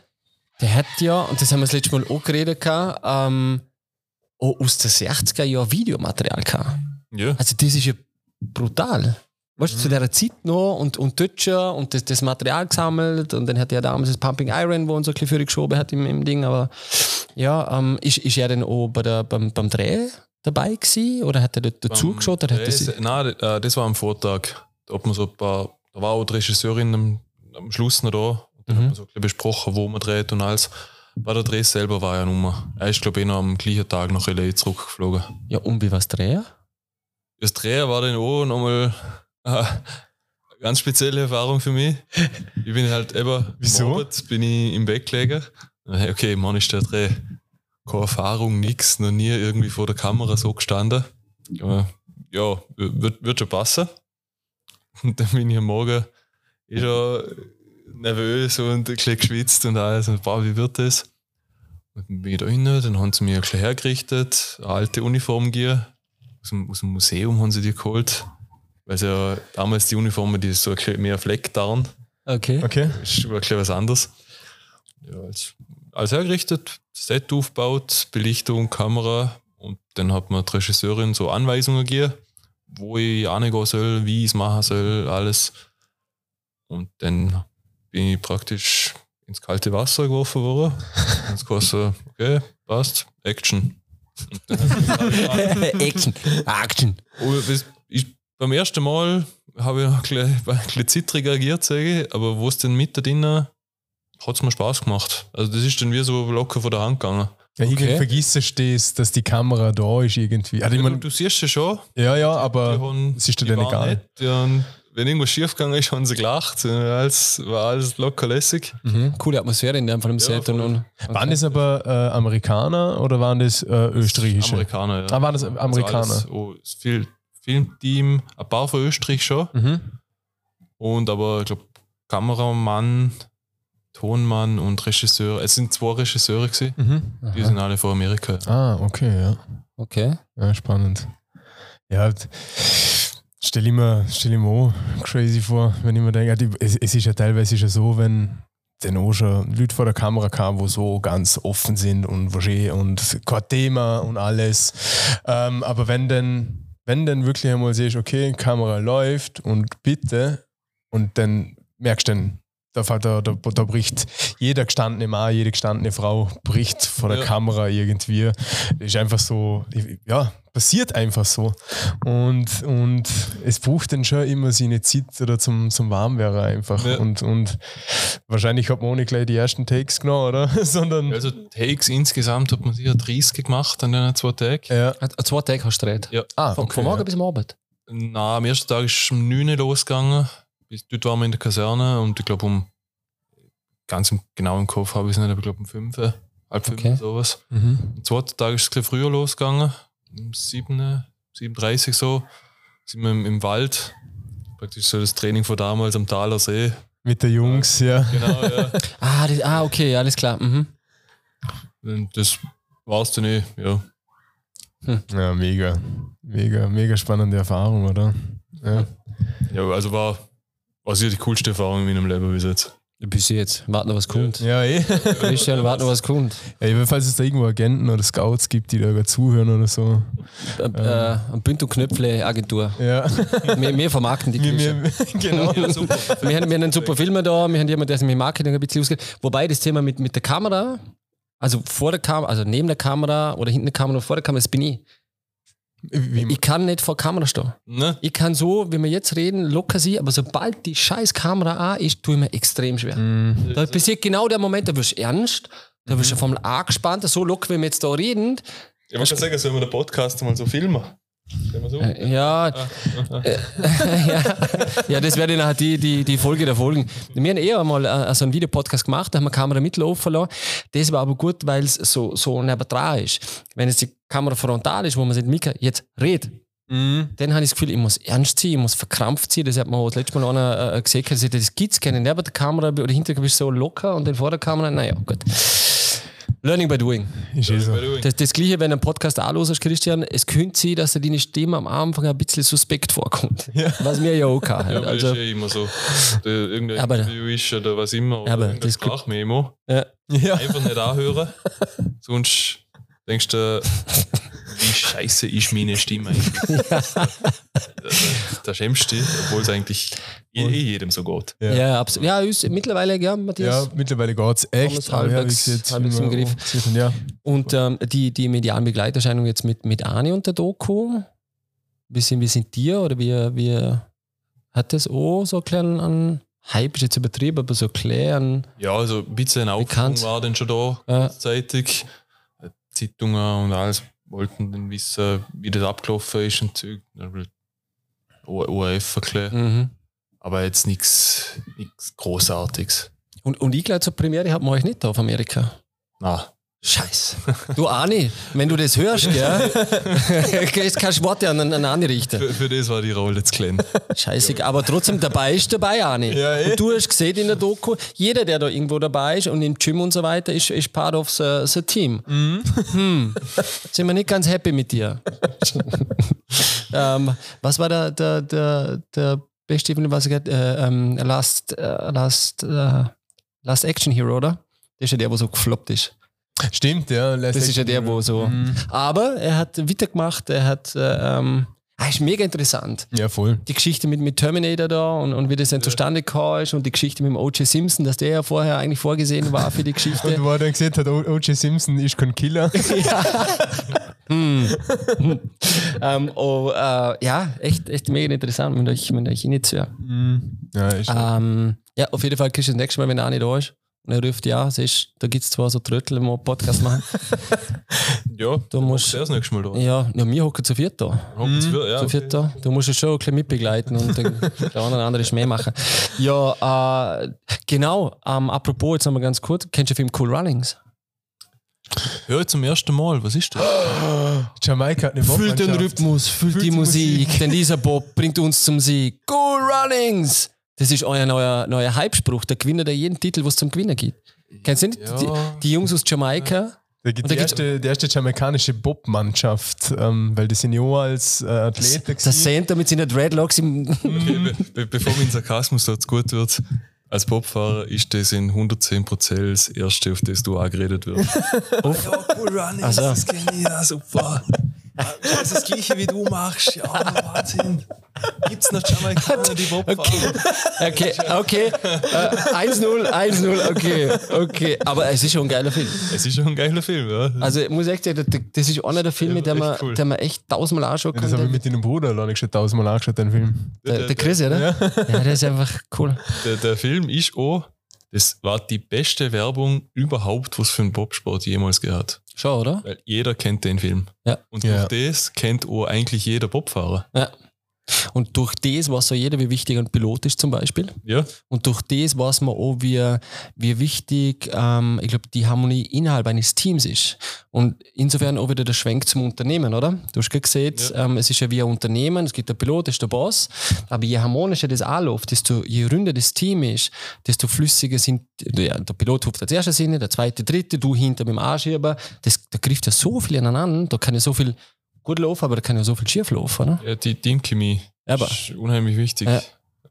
der hat ja, und das haben wir das letzte Mal auch geredet, ähm, auch aus den 60er Jahren Videomaterial gehabt. Ja, Also das ist ja brutal. Weißt du, zu dieser Zeit noch und, und dort schon und das, das Material gesammelt und dann hat er damals das Pumping Iron, wo uns so ein bisschen vorgeschoben hat im, im Ding, aber ja, ähm, ist, ist er dann auch bei der, beim, beim Dreh dabei gewesen oder hat er dort dazu geschaut? Oder hat das, nein, äh, das war am Vortag. Da, hat man so ein paar, da war auch die Regisseurin am, am Schluss noch da. Dann Mhm. hat man so ein bisschen besprochen, wo man dreht und alles. Weil der Dreh selber war ja Nummer. Er ist, glaube ich, noch am gleichen Tag nach LA zurückgeflogen. ja, und wie was Dreh? das Dreher war dann auch nochmal eine ganz spezielle Erfahrung für mich. Ich bin halt eben, Wieso? Abend bin ich im Bett gelegen. Okay, Mann, ist der Dreh. Keine Erfahrung, nix, noch nie irgendwie vor der Kamera so gestanden. Ja, wird, wird schon passen. Und dann bin ich am Morgen eh schon nervös und ein bisschen geschwitzt und alles. Und boah, wie wird das? Und dann bin ich da rein, dann haben sie mir ein bisschen hergerichtet, eine alte Uniform gegeben. Aus dem, aus dem Museum haben sie die geholt. Weil sie ja damals die Uniformen, die so ein bisschen mehr Flecktarn. Okay. Okay. Ist war ein bisschen was anderes. Ja, als, als hergerichtet, Set aufgebaut, Belichtung, Kamera und dann hat mir die Regisseurin so Anweisungen gegeben, wo ich angehen soll, wie ich es machen soll, alles. Und dann bin ich praktisch ins kalte Wasser geworfen worden. Und es kostet, okay, passt, Action. Action. Action. Ich, beim ersten Mal habe ich noch ein bisschen, war ein bisschen zittrig reagiert, sage ich, aber wo es dann mit da drinnen hat es mir Spaß gemacht. Also das ist dann wie so locker von der Hand gegangen. Ja, irgendwie Okay. vergisst du das, dass die Kamera da ist irgendwie. Also, ich du, mein, du siehst ja schon, ja, ja, aber es ist dir dann egal. die haben, wenn irgendwas schief gegangen ist, haben sie gelacht. Alles, war alles locker lässig. Mhm. Coole Atmosphäre in dem Fall im Set. Und, voll. und, Waren das aber äh, Amerikaner oder waren das äh, österreichische? Amerikaner, ja. Ah, waren das Amerikaner? Also alles, oh, das Fil Filmteam, ein paar von Österreich schon. Mhm. Und aber ich glaube, Kameramann, Tonmann und Regisseur. Es sind zwei Regisseure gewesen. Mhm. Die sind alle von Amerika. Ah, okay, ja. Okay. Ja, spannend. Ja, stell ich mir, stell ich mir auch crazy vor, wenn ich mir denke, es, es ist ja teilweise schon so, wenn dann auch schon Leute vor der Kamera kamen, wo so ganz offen sind und und kein Thema und alles. Ähm, aber wenn dann, wenn dann wirklich einmal siehst, okay, Kamera läuft und bitte, und dann merkst du dann, da, da, da, da bricht jeder gestandene Mann, jede gestandene Frau bricht vor der Ja. Kamera irgendwie. Das ist einfach so, ja, passiert einfach so. Und, und es braucht dann schon immer seine Zeit oder zum, zum Warmwerden einfach. Ja. Und, und wahrscheinlich hat man auch nicht gleich die ersten Takes genommen, oder? Sondern, Also Takes insgesamt hat man sicher 30 gemacht an den zwei Tagen. ja. Äh, Zwei Tage hast du gedreht. Ja. Ah, Von, okay, von morgen ja. bis am Abend. Na, am ersten Tag ist es um 9 Uhr losgegangen. Dort waren wir in der Kaserne und ich glaube um ganz im, genau im Kopf habe ich es nicht, aber ich glaube um 5, halb 5 Okay. sowas. Mhm. Am zweiten Tag ist es ein bisschen früher losgegangen. Um 7, 7.30 so. Sind wir im, im Wald. Praktisch so das Training von damals am Thaler See. Mit der Jungs, ja. Genau, ja. Ah, das, ah okay, alles klar. Mhm. Und das war's dann eh, ja. Ja, mega. Mega, mega spannende Erfahrung, oder? Ja. Ja, also war, war sicher die coolste Erfahrung in meinem Leben bis jetzt. Bis jetzt. Warten noch was kommt. Ja, eh. Christian, warten noch was kommt. Ja, falls es da irgendwo Agenten oder Scouts gibt, die da gerade zuhören oder so. Äh, äh, ein Bünd- und Knöpfle-Agentur. Ja, Wir, wir vermarkten die mir, genau. wir, haben, wir haben einen super Filmer da, wir haben jemanden, der sich mit Marketing ein bisschen ausgeht. Wobei das Thema mit, mit der Kamera, also vor der Kamera, also neben der Kamera oder hinten der Kamera oder vor der Kamera, das bin ich. Ich kann nicht vor Kamera stehen. Ne? Ich kann so, wie wir jetzt reden, locker sein, aber sobald die scheiß Kamera an ist, tue ich mir extrem schwer. Mhm. Da passiert genau der Moment, da wirst du ernst, da wirst du vom angespannt, so locker, wie wir jetzt da reden. Ich wollte sagen, sollen wir den Podcast mal so filmen? So? Äh, Ja, äh, ja, ja, das wäre dann die, die, die Folge der Folgen. Wir haben eher mal äh, so einen Videopodcast gemacht, da haben wir die Kamera mitlaufen lassen. Das war aber gut, weil es so, so nebendran ist. Wenn jetzt die Kamera frontal ist, wo man sagt, Mika, jetzt red, Mhm. dann habe ich das Gefühl, ich muss ernst sein, ich muss verkrampft sein. Das hat man auch das letzte Mal einer äh, gesehen, dass das gibt es keine. Neben der Kamera oder hinter bist du so locker und dann vor der Kamera, naja, gut. Learning by doing. Ist eh so. By way. Das, das gleiche, wenn du einen Podcast anhörst, Christian, es könnte sein, dass dir deine Stimme am Anfang ein bisschen suspekt vorkommt. Was mir ja auch kann. Ja, aber also, das ist ja immer so. Irgendein Aber- Interview ist oder was immer. Oder Aber das- Sprachmemo. ja. Ja. Einfach nicht anhören. Sonst denkst du, wie scheiße ist meine Stimme eigentlich. da, da schämst du dich, obwohl es eigentlich eh, eh jedem so geht. Ja. Ja, absolut. Ja, uns, mittlerweile, ja, Ja, Matthias. mittlerweile geht es echt. ja, halbwegs- halbwegs wie im Griff. haben, Ja. Und ähm, die, die medialen Begleiterscheinungen jetzt mit, mit Ani und der Doku, wie sind, wie sind die oder wie, wie hat das auch so einen kleinen einen Hype, ist jetzt übertrieben, aber so kleinen, Ja, also ein bisschen ein Aufschwung war dann schon da, Ja. zeitig. Zeitungen und alles wollten dann wissen, wie das abgelaufen ist und Zeug. ORF erklären. Mhm. Aber jetzt nichts Großartiges. Und, und ich glaube, zur Premiere hat man euch nicht da auf Amerika. Na, Scheiße. Du Ani, wenn du das hörst, gell, ist kein Wort an, an Ani richten. für, für das war die Rolle jetzt klein. Scheiße, aber trotzdem dabei ist dabei, Ani. Ja, eh. Und du hast gesehen in der Doku, jeder, der da irgendwo dabei ist und im Gym und so weiter, ist, ist part of the, the team. Hm. Sind wir nicht ganz happy mit dir. ähm, was war der, der, der, der beste, was ich gesagt, äh, ähm, Last, äh, Last, äh, Last Action Hero, oder? Das ist ja der, wo so gefloppt ist. Stimmt, ja. Das ist ja der, wo so. Aber er hat weitergemacht, er hat. Äh, ähm, ah, ist mega interessant. Ja, voll. Die Geschichte mit, mit Terminator da und, und wie das dann zustande gekommen ist und die Geschichte mit dem O.J. Simpson, dass der ja vorher eigentlich vorgesehen war für die Und Geschichte. wo er dann gesehen hat, O.J. Simpson ist kein Killer. ähm, oh, äh, ja, echt, echt mega interessant, mit euch, mit euch reinzuhören. ja, ist Ähm, ja, auf jeden Fall kriegst du das nächste Mal, wenn er nicht da ist. Und er ruft, ja, siehst, da gibt es zwar so Tröttel, die Podcast machen. Ja, Du musst- das nächste Mal da. ja, ja, wir hocken zu viert da. Sie für- ja, zu okay. viert da. Du musst es schon ein bisschen mitbegleiten und der eine oder andere mehr machen. Ja, äh, genau. Ähm, apropos, jetzt nochmal ganz kurz. Kennst du den Film Cool Runnings? Ich zum ersten Mal, was ist das? Jamaika hat eine Fühlt den. Rhythmus, fühlt die die Musik, denn dieser Bob bringt uns zum Sieg. Cool Runnings! Das ist euer neuer, neuer Hype-Spruch. Der Gewinner, der jeden Titel, was es zum Gewinnen gibt. Kennst du nicht? Ja. Die, die Jungs aus Jamaika? Da gibt die gibt's- erste, die erste jamaikanische Bob-Mannschaft, ähm, weil die sind ja auch als äh, Athleten Der gewesen. Center mit seinen Dreadlocks im. Okay, be be bevor mein Sarkasmus zu gut wird, als Bobfahrer ist das in 110% das Erste, auf das du angeredet wirst. ja, cool Running, Also. das kenne ich, ja, super. Das ist das Gleiche, wie du machst. Ja, Wahnsinn. Gibt's noch Jamaikaner, die Bobfahrer? Okay, okay. Äh, 1-0, 1-0, okay, okay. Aber es ist schon ein geiler Film. Es ist schon ein geiler Film, ja. Also, ich muss echt sagen, das- ist einer der Filme, der man, cool. der man echt tausendmal anschauen Ja, kann. das habe ich mit deinem Bruder alleine schon tausendmal angeschaut, den Film. der, der Chris, oder? Ja. der ist einfach cool. der, der Film ist auch, das war die beste Werbung überhaupt, was für einen Bobsport jemals gehört. Schon, oder? Weil jeder kennt den Film. Ja. Und Ja. durch das kennt auch eigentlich jeder Bobfahrer. Ja. Und durch das weiß so jeder, wie wichtig ein Pilot ist, zum Beispiel. Ja, Und durch das weiß man auch, wie, wie wichtig, ähm, ich glaube, die Harmonie innerhalb eines Teams ist. Und insofern auch wieder der Schwenk zum Unternehmen, oder? Du hast gesehen, Ja. ähm, es ist ja wie ein Unternehmen, es gibt der Pilot, das ist der Boss, aber je harmonischer das anläuft, desto je runder das Team ist, desto flüssiger sind, ja, der Pilot hupft als erster Sinne, der zweite, dritte, du hinter mit dem Anschieber, das, da trifft ja so viel aneinander, da kann ja so viel gut laufen, aber da kann ja so viel schief laufen, oder? ja die Teamchemie Aber- ist unheimlich wichtig. Ja.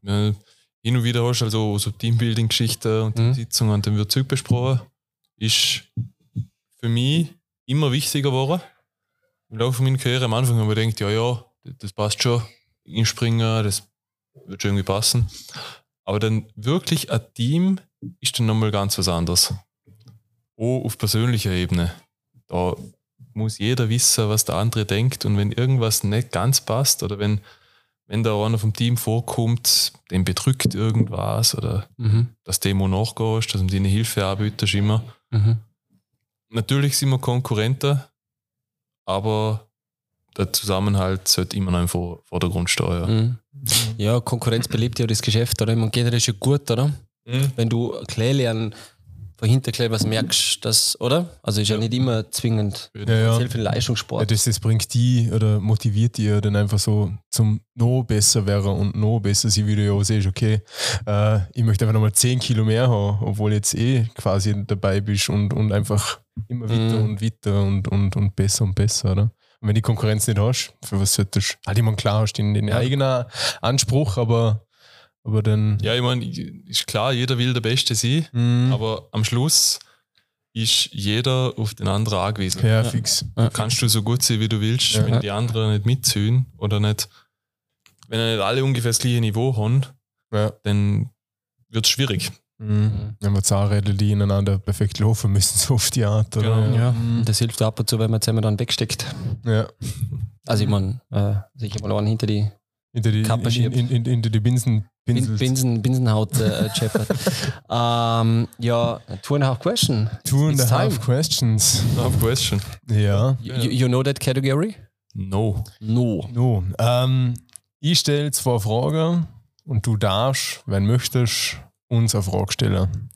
Ja, hin und wieder hast du also so Teambuilding-Geschichten und Mhm. Sitzungen und dann wird Zeug besprochen. Ist für mich immer wichtiger geworden. Im Laufe meiner Karriere am Anfang habe ich gedacht, ja, ja, das passt schon. Inspringen, das wird schon irgendwie passen. Aber dann wirklich ein Team ist dann nochmal ganz was anderes. Auch auf persönlicher Ebene. Da muss jeder wissen, was der andere denkt. Und wenn irgendwas nicht ganz passt oder wenn, wenn da einer vom Team vorkommt, dem bedrückt irgendwas oder Mhm. das Demo nachgehst, dass ihm deine Hilfe anbietest, immer. Mhm. Natürlich sind wir Konkurrenten, aber der Zusammenhalt sollte immer noch im Vor- Vordergrund stehen. Ja. Mhm. Ja, Konkurrenz belebt ja das Geschäft, oder? Man geht ja gut, oder? Mhm. Wenn du Kläle von hinten was merkst, das, oder? Also ist ja, nicht immer zwingend Ja, ja. sehr viel Ja, Leistungssport. das, das bringt die oder motiviert die ja dann einfach so zum noch besser werden und noch besser sein, wie du ja siehst, okay, äh, ich möchte einfach nochmal 10 Kilo mehr haben, obwohl jetzt eh quasi dabei bist und, und einfach immer weiter Mhm. und weiter und, und, und besser und besser, oder? Und wenn die Konkurrenz nicht hast, für was solltest du? Halt, meine, klar hast du den, den Ja. eigenen Anspruch, aber, aber dann. Ja, ich meine, ist klar, jeder will der Beste sein, Mhm. aber am Schluss ist jeder auf den anderen angewiesen. ja, fix. Kannst du so gut sein, wie du willst, Ja. wenn die anderen nicht mitziehen oder nicht, wenn nicht alle ungefähr das gleiche Niveau haben, Ja. dann wird es schwierig. Mhm. Wenn wir Zahnräder, die ineinander perfekt laufen müssen, so auf die Art, oder? Genau. ja, Mhm. das hilft ab und zu, wenn man zusammen dann wegsteckt. Ja. Also ich meine, äh, sicher mal einen hinter die Hinter die, Kappe in, in, in, hinter die Binsen, Bin, Pinsel. Binsen, Binsenhaut äh, scheppert. ähm, ja, two and a half question. Two and a half questions. No question. Ja. You, you know that category? No. No. No. Ähm, ich stelle zwei Fragen und du darfst, wenn möchtest, uns eine Frage stellen.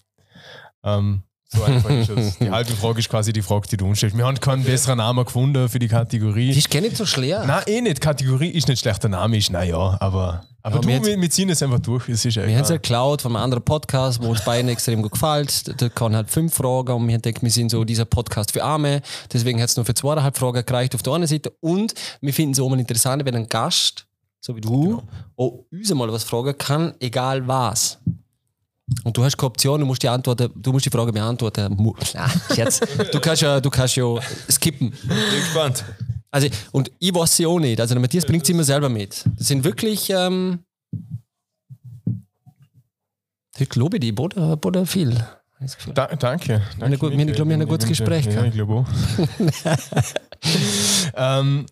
Ähm, so einfach ist es. Die halbe Frage ist quasi die Frage, die du uns stellst. Wir haben keinen besseren Namen gefunden für die Kategorie. Die ist gar nicht so schwer. Nein, eh nicht. Kategorie ist nicht schlechter Name, ist naja, aber, aber Ja, du, wir- wir, ziehen es einfach durch. Es ist Wir haben es ja geklaut von einem anderen Podcast, wo uns beiden extrem gut gefällt. Da kann halt fünf Fragen und wir haben gedacht, wir sind so dieser Podcast für Arme. Deswegen hat es nur für zweieinhalb Fragen gereicht auf der einen Seite. Und wir finden es auch mal interessant, wenn ein Gast, so wie du, auch uns mal was fragen kann, egal was. Und du hast keine Option, du musst die Antworten, du musst die Frage beantworten. Nein, Scherz. Du kannst ja, du kannst ja skippen. Bin gespannt. Also, und ich weiß sie auch nicht. Also, der Matthias bringt sie immer selber mit. Das sind wirklich, ähm, ich glaube, die Boden, Boden viel. ich. Da, danke. danke gut- wir haben, glaub ich, ein gutes Gespräch Ja, gehabt. ich glaube auch. ähm,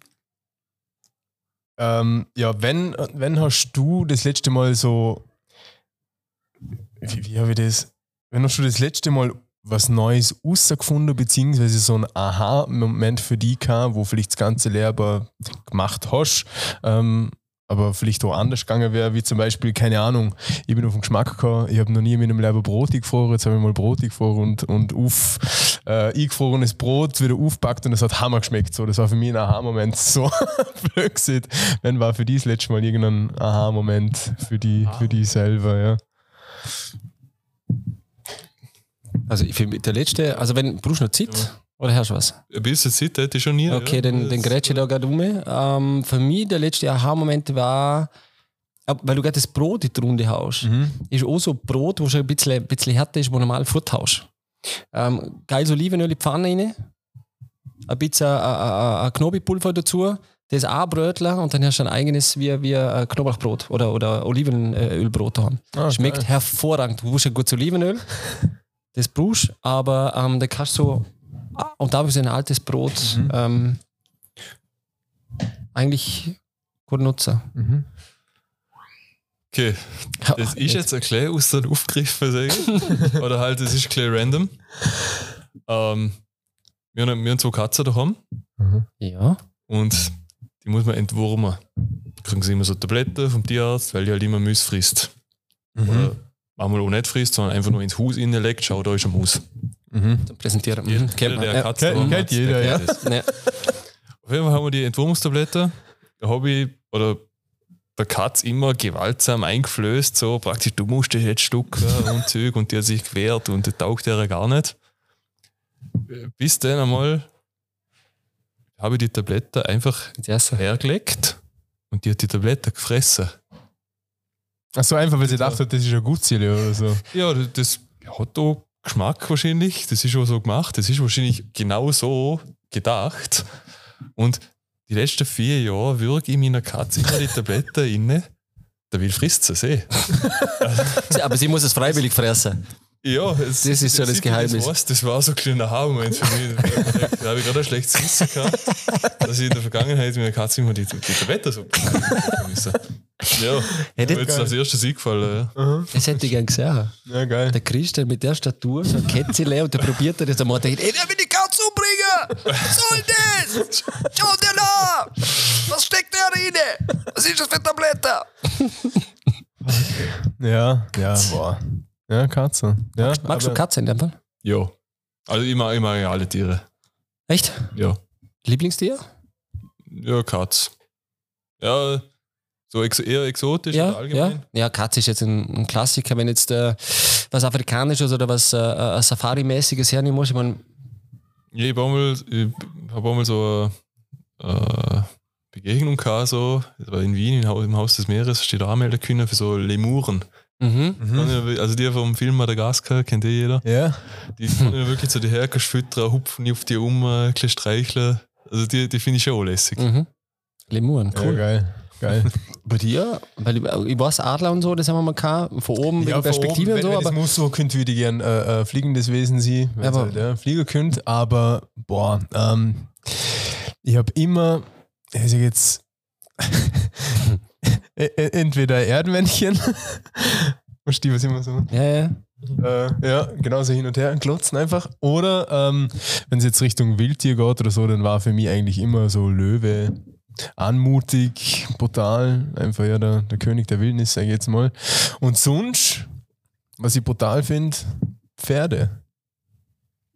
ähm, ja, wenn, wenn hast du das letzte Mal so. Wie, wie habe ich das? Wenn hast du das letzte Mal was Neues rausgefunden, beziehungsweise so ein Aha-Moment für dich gehabt, wo vielleicht das ganze Lehrer gemacht hast, ähm, aber vielleicht auch anders gegangen wäre, wie zum Beispiel, keine Ahnung, ich bin auf den Geschmack gekommen, ich habe noch nie in meinem Leben Brot gefroren, jetzt habe ich mal Brot gefroren und, und auf, äh, eingefrorenes Brot wieder aufgepackt und es hat Hammer geschmeckt. So, das war für mich ein Aha-Moment, so blöd gesagt. Wenn war für dich das letzte Mal irgendein Aha-Moment für die, für die selber, ja. Also, ich finde, der letzte, also, wenn, brauchst du noch Zeit? Oder hast du was? Ein bisschen Zeit hätte ich schon nie. Okay, ja. dann, dann Das- grätsche ich da gerade um. Ähm, für mich, der letzte Aha-Moment war, äh, weil du gerade das Brot in die Runde haust, ist auch so Brot, wo schon ein bisschen, ein bisschen härter ist, wo normal Futter haust. Ähm, geiles Olivenöl in die Pfanne rein, ein bisschen äh, äh, äh, Knoblauchpulver dazu, das auch Brötler und dann hast du ein eigenes wie, wie äh, Knoblauchbrot oder, oder Olivenölbrot haben. Ah, Schmeckt geil. hervorragend. Du brauchst ein gutes Olivenöl, das brauchst aber ähm, da kannst du so, ah, und da habe ich ein altes Brot Mhm. ähm, eigentlich gut nutzen. Mhm. Okay, das ist jetzt ein klein aus sage ich. Oder halt, das ist ein klein random. Ähm, wir, haben, wir haben zwei Katzen daheim Ja. und die muss man entwurmen. Kriegen sie immer so Tabletten vom Tierarzt, weil die halt immer Müs frisst. Oder manchmal auch nicht frisst, sondern einfach nur ins Haus reinlegt, schau, da ist ein Maus. Mhm. Zum Präsentieren. Mhm. Jeder, Kennt der Ja. Katze Kennt- kennt jeder, der ja. kennt das. Ja. Auf jeden Fall haben wir die Entwurmungstabletten. Da habe ich, oder der Katz immer gewaltsam eingeflößt, so praktisch, du musst dich jetzt stucken und Zeug und die hat sich gewehrt und das taugt ihr gar nicht. Bis dann einmal habe ich die Tablette einfach hergelegt und die hat die Tablette gefressen. Ach so einfach, weil sie dachte, das ist ein Gutziel oder so. Ja, das hat auch Geschmack wahrscheinlich. Das ist auch so gemacht. Das ist wahrscheinlich genau so gedacht. Und die letzten vier Jahre wirke ich meiner Katze immer die Tablette inne. Der will frisst sie, eh. Aber sie muss es freiwillig fressen. Ja, es, Das ist so das Geheimnis. Das, das war so ein kleiner Aha-Moment für mich. Da habe ich gerade ein schlechtes Wissen gehabt, dass ich in der Vergangenheit meiner Katze immer die, die Tablette so. Ja, Hätte- mir jetzt als erstes eingefallen. Ja. Das hätte ich gern gesehen. Ja, geil. Der Christian mit der Statur, so ein Kätzchen und der probiert das einmal. Der denkt, ey, der will die Katze umbringen! Was soll das? Schau dir da! Was steckt da rein? Was ist das für Tablette? Ja, ja, boah. Ja, Katze. Ja, Magst du aber- Katze in dem Fall? ja. Also ich mag ja alle Tiere. Echt? Ja. Lieblingstier? Ja, Katz. Ja, so ex eher exotisch Ja, ja. allgemein. Ja, Katze ist jetzt ein, ein Klassiker. Wenn jetzt äh, was Afrikanisches oder was äh, äh, Safari-mäßiges hernehmen muss, ich meine, Ja, ich habe einmal, ich hab einmal so eine äh, Begegnung gehabt, so, das war in Wien im Haus, des Meeres, steht da anmelden können für so Lemuren. Mhm. Mhm. Also die vom Film Madagaskar, kennt eh jeder. Ja. Die können ja wirklich so die Herken füttern, hupfen auf die um, ein bisschen streicheln. Also die, die finde ich schon auch lässig. Mhm. Lemuren, Ja, cool. geil. Geil. Bei dir? Weil ich, ich weiß, Adler und so, das haben wir mal gehabt, von oben Ja, wegen Perspektive von und so, oben, wenn, aber das muss so könnte, würde ich gern äh, äh, fliegendes Wesen sie, wenn Ja, ja, aber- halt, ja, Flieger könnt, aber boah, ähm, ich habe immer, ich sag jetzt, entweder Erdmännchen. Verstehst du, was immer so? Ja, ja. Äh, ja, genauso hin und her glotzen einfach. Oder ähm, wenn es jetzt Richtung Wildtier geht oder so, dann war für mich eigentlich immer so Löwe anmutig, brutal. Einfach ja der, der König der Wildnis, sag ich jetzt mal. Und sonst, was ich brutal finde, Pferde.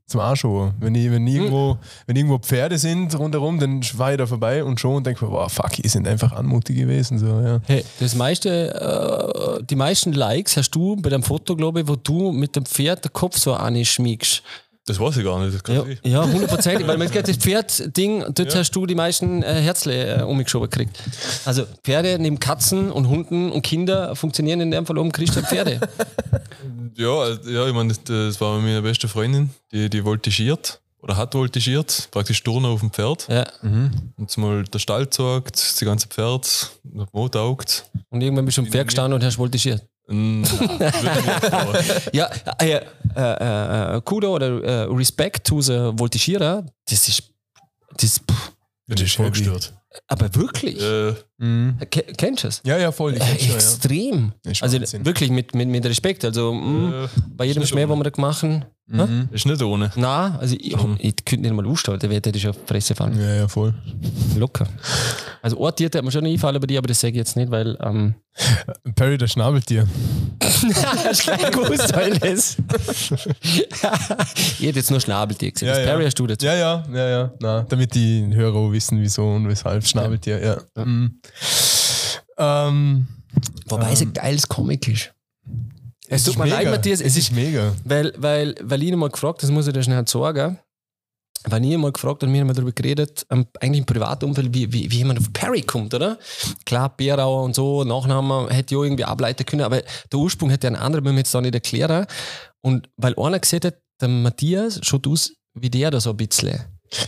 Zum Anschauen. Wenn, ich, wenn, irgendwo, wenn irgendwo Pferde sind rundherum, dann fahre ich da vorbei und schon und denke mir, wow, fuck, die sind einfach anmutig gewesen. So, ja. Hey, das meiste, äh, die meisten Likes hast du bei deinem Foto, glaube ich, wo du mit dem Pferd den Kopf so anschmiegst. Das weiß ich gar nicht. Das kann Ja, ich. ja, hundertprozentig, weil man das Pferd-Ding, dort hast du die meisten äh, Herzle äh, umgeschoben gekriegt. Also Pferde neben Katzen und Hunden und Kinder funktionieren in dem Fall um kriegst du Pferde. Ja, äh, ja, ich meine, das, das war meine beste Freundin, die, die voltigiert oder hat voltigiert, praktisch Turner auf dem Pferd. ja. Und mal der Stall zeigt, das ganze Pferd, das Mo taugt. Und irgendwann bist du am Pferd gestanden und hast voltigiert. Mm, Ja, äh, äh, äh, Kudo oder äh, Respect to the Voltigierer, das ist, das, pff, das ist voll gestört. aber wirklich, Äh, Ke- kennst du es? Ja, ja, voll. Ich Äh, schon, ja. extrem. Ist Also Wahnsinn. wirklich mit, mit, mit Respekt. Also mh, äh, bei jedem Schmäh, wo wir da gemacht haben, Mhm. ist nicht ohne. na, also ich, ich könnte nicht mal ausstellen, der hätte schon auf die Fresse fallen. Ja, ja, voll. Locker. Also Ort hat mir schon einfallen bei dir, aber das sage ich jetzt nicht, weil ähm, Perry, der Schnabeltier. hast gleich gewusst, weil das. ich hätte jetzt nur Schnabeltier gesehen. Ja, das ja. Perry hast du dazu. Ja, ja, ja, ja. Na, damit die Hörer auch wissen, wieso und weshalb Schnabeltier, ja. Mhm. Ähm, Wobei es ein geiles Comic ist. es tut mir leid, Matthias, es ist- mega. Weil, weil, weil ich ihn mal gefragt, das muss ich dir schnell sagen, weil ich ihn mal gefragt und wir haben mal darüber geredet, ähm, eigentlich im Privatumfeld, wie, wie, wie jemand auf Perry kommt, oder? Klar, Bärauer und so, Nachnamen hätte ich auch irgendwie ableiten können, aber der Ursprung hätte ein anderer, wenn wir jetzt da nicht erklären. Und weil einer gesehen hat, der Matthias schaut aus wie der da so ein bisschen.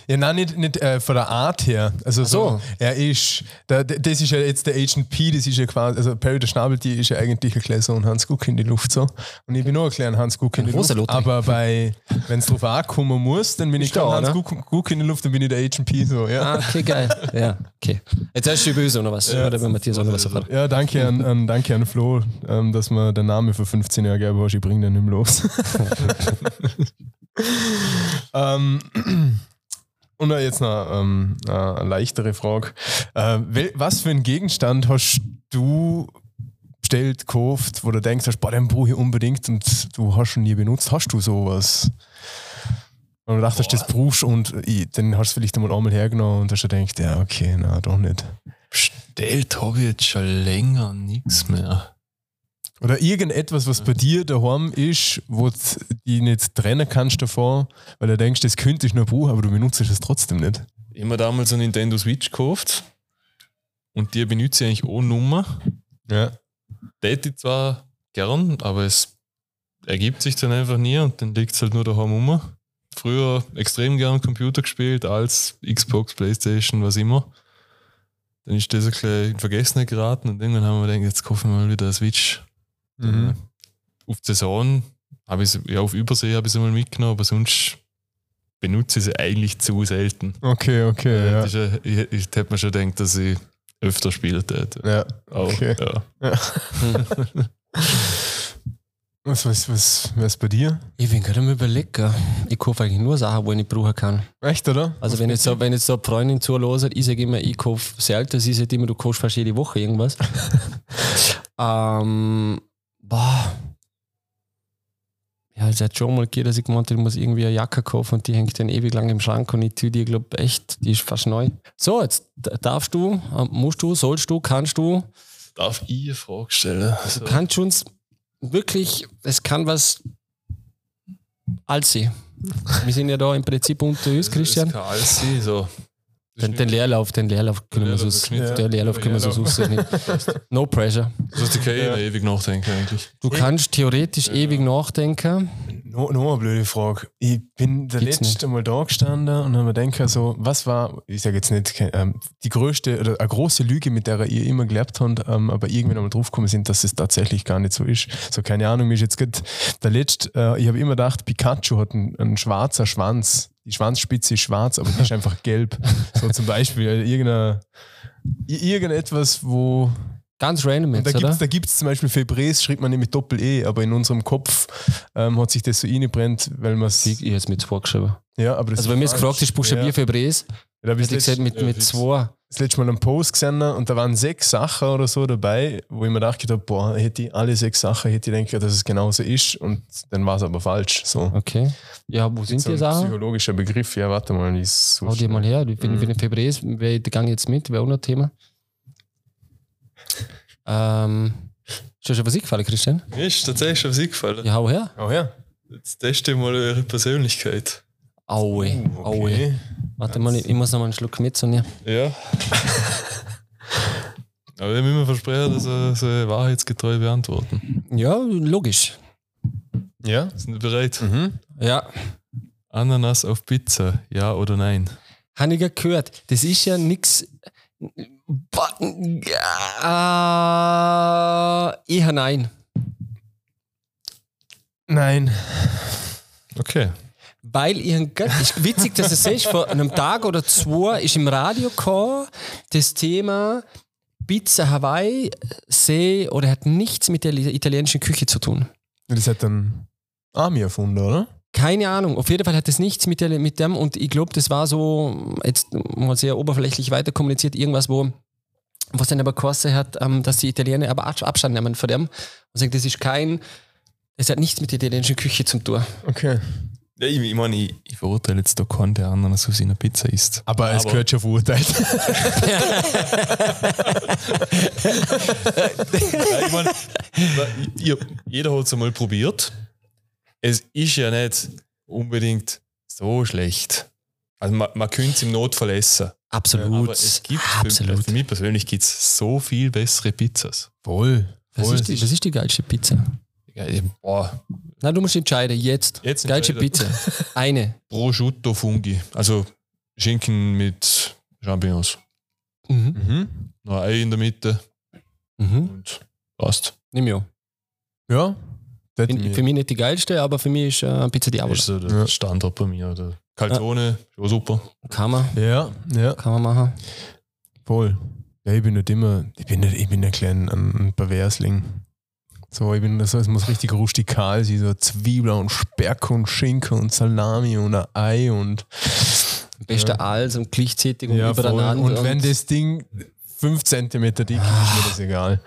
Ja, nein, nicht, nicht äh, von der Art her. Also so, so. er ist, der, das ist ja jetzt der Agent P, das ist ja quasi, also Perry der Schnabeltier ist ja eigentlich ein kleiner so ein Hans Guck in die Luft so. Und ich bin nur ein kleiner Hans Guck in die Luft. Rosa-Lothar. Aber bei, wenn es drauf ankommen muss, dann bin ich da, kein Hans oder? Guck, Guck in die Luft, dann bin ich der Agent P so, ja. Ah, okay, geil. Ja, okay. Jetzt hast du böse oder was? oder wenn Matthias auch noch was sagt. Ja, danke an, an, danke an Flo, ähm, dass mir der Name für 15 Jahre gegeben hast. Ich bringe den nicht mehr los. ähm, und jetzt noch ähm, äh, eine leichtere Frage. Äh, was für einen Gegenstand hast du bestellt, gekauft, wo du denkst, hast, boah, den brauche ich unbedingt und du hast schon nie benutzt? Hast du sowas? Und du dachtest, das brauchst und ich, dann hast du vielleicht einmal einmal hergenommen und hast du gedacht, ja, okay, na, doch nicht. Bestellt habe ich jetzt schon länger nichts mehr. Oder irgendetwas, was bei dir daheim ist, wo du die nicht trennen kannst davor, weil du denkst, das könnte ich noch brauchen, aber du benutzt es trotzdem nicht. Ich habe mir damals eine Nintendo Switch gekauft und die benutze ich eigentlich ohne Nummer. Ja. Täte ich zwar gern, aber es ergibt sich dann einfach nie und dann liegt es halt nur daheim rum. Früher extrem gern Computer gespielt, als Xbox, Playstation, was immer. Dann ist das ein bisschen in Vergessenheit geraten und irgendwann haben wir gedacht, jetzt kaufen wir mal wieder eine Switch. Mhm. Auf die Saison habe ich sie, ja, auf Übersee habe ich sie mal mitgenommen, aber sonst benutze ich sie eigentlich zu selten. Okay, okay, Äh, ja. ja, ich, ich hätte mir schon gedacht, dass ich öfter spielen hätte. ja. Auch, Okay. ja. Was, was, was, was bei dir? Ich bin gerade am überlegen. Ich kaufe eigentlich nur Sachen, die ich nicht brauchen kann. Echt, oder? Also wenn jetzt, so, wenn jetzt so eine Freundin zuhört, ich sage immer, ich kaufe selten, sie sagt immer, du kaufst fast jede Woche irgendwas. ähm, boah. Ja, es hat schon mal gegeben, dass ich gemeint habe, ich muss irgendwie eine Jacke kaufen und die hängt dann ewig lang im Schrank und ich tue die, glaube echt, die ist fast neu. So, jetzt darfst du, äh, musst du, sollst du, kannst du, Darf ich eine Frage stellen? Also, du kannst uns wirklich, es kann was als sie. Wir sind ja da im Prinzip unter uns, Christian. Das kann alles sein, so. Den, den Leerlauf, den Leerlauf können wir so, geschnitten. der Leerlauf können wir so Leerlauf. aussehen. No pressure. Das heißt, ich kann eh ewig nachdenken eigentlich. Du kannst theoretisch ewig nachdenken. No, noch eine blöde Frage. Ich bin der Gibt's letzte Mal da gestanden und habe mir gedacht, so, was war, ich sage jetzt nicht, ähm, die größte oder eine große Lüge, mit der ihr immer gelebt habt, ähm, aber irgendwann einmal draufgekommen sind, dass es tatsächlich gar nicht so ist. So, keine Ahnung, mir ist jetzt gerade der letzte, äh, ich habe immer gedacht, Pikachu hat einen, einen schwarzer Schwanz. Die Schwanzspitze ist schwarz, aber die ist einfach gelb. So zum Beispiel, äh, irgendeine, i- irgendetwas, wo Ganz random Und jetzt, oder? gibt's, da gibt es zum Beispiel Febres, schreibt man nicht mit Doppel-E, aber in unserem Kopf ähm, hat sich das so eingebrennt, weil man es. Ich, ich jetzt mit zwei geschrieben. Ja, aber das Also, wenn mir jetzt gefragt ist, Buchstabier ja. Febres, ich hätte das ich gesagt mit, ja, mit fix. zwei. das letzte Mal einen Post gesehen und da waren sechs Sachen oder so dabei, wo ich mir gedacht habe, boah, hätte ich alle sechs Sachen, hätte ich denken, dass es genauso ist und dann war es aber falsch. So. Okay. Ja, wo sind so die ein Sachen? psychologischer Begriff, ja, warte mal, so Hau dir mal her. Wenn, Mhm. ich Febres, wäre ich gang jetzt mit, wäre auch noch ein Thema. Ähm, ist dir schon was eingefallen, Christian? Mir ist tatsächlich schon was eingefallen. Ja, hau her. Oh ja. Jetzt teste ich mal eure Persönlichkeit. Aue. Aue. Okay. Warte mal, ich, ich muss noch mal einen Schluck mit so nehmen. Ja. Aber ich muss mir versprechen, dass er sie wahrheitsgetreu beantworten. Ja, logisch. Ja. Sind wir bereit? Mhm. Ja. Ananas auf Pizza, ja oder nein? Habe ich ja gehört. Das ist ja nichts. Äh, eher nein. Nein. Okay. Weil ich ein Gott, ist witzig, dass du siehst, vor einem Tag oder zwei ist im Radio gekommen, das Thema Pizza Hawaii, See oder hat nichts mit der italienischen Küche zu tun. Das hat dann Army erfunden, oder? Keine Ahnung. Auf jeden Fall hat das nichts mit, der, mit dem und ich glaube, das war so, jetzt mal sehr oberflächlich weiter kommuniziert, irgendwas, wo was dann aber gekostet hat, ähm, dass die Italiener aber Abs- Abstand nehmen von dem und sagen, das ist kein, das hat nichts mit der italienischen Küche zu tun. Okay. Ja, ich, ich meine, ich, ich verurteile jetzt da keinen, der Ananas auf seiner Pizza isst. Aber es Aber- gehört schon verurteilt. Ja, ich meine, jeder hat es einmal probiert. Es ist ja nicht unbedingt so schlecht. Also man, man könnte es im Notfall essen. Absolut. Aber es gibt für, Absolut. für mich persönlich gibt es so viel bessere Pizzas. Voll. Was Voll. ist, die, was ist die geilste Pizza? Boah, Na, du musst entscheiden, jetzt. Jetzt geilste. Pizza. Eine. Prosciutto Fungi. Also Schinken mit Champignons. Mhm. Mhm. Noch ein Ei in der Mitte Mhm. und passt. Nimm ja. Ja. Für, ich für mich nicht die geilste, aber für mich ist äh, Pizza Das Diavolo. ist so der Ja. Standard bei mir. Der Calzone, schon super. Kann man, ja, ja, kann man machen. voll. Ja, ich bin nicht immer, ich bin nicht, ich bin ein kleiner ein, ein Perversling. So, ich bin, das heißt, es muss richtig rustikal sein, so Zwiebeln und Speck und Schinken und Salami und ein Ei und Beste alles und gleichzeitig und ja, übereinander. Und wenn das Ding 5 cm dick ist, ist mir das egal.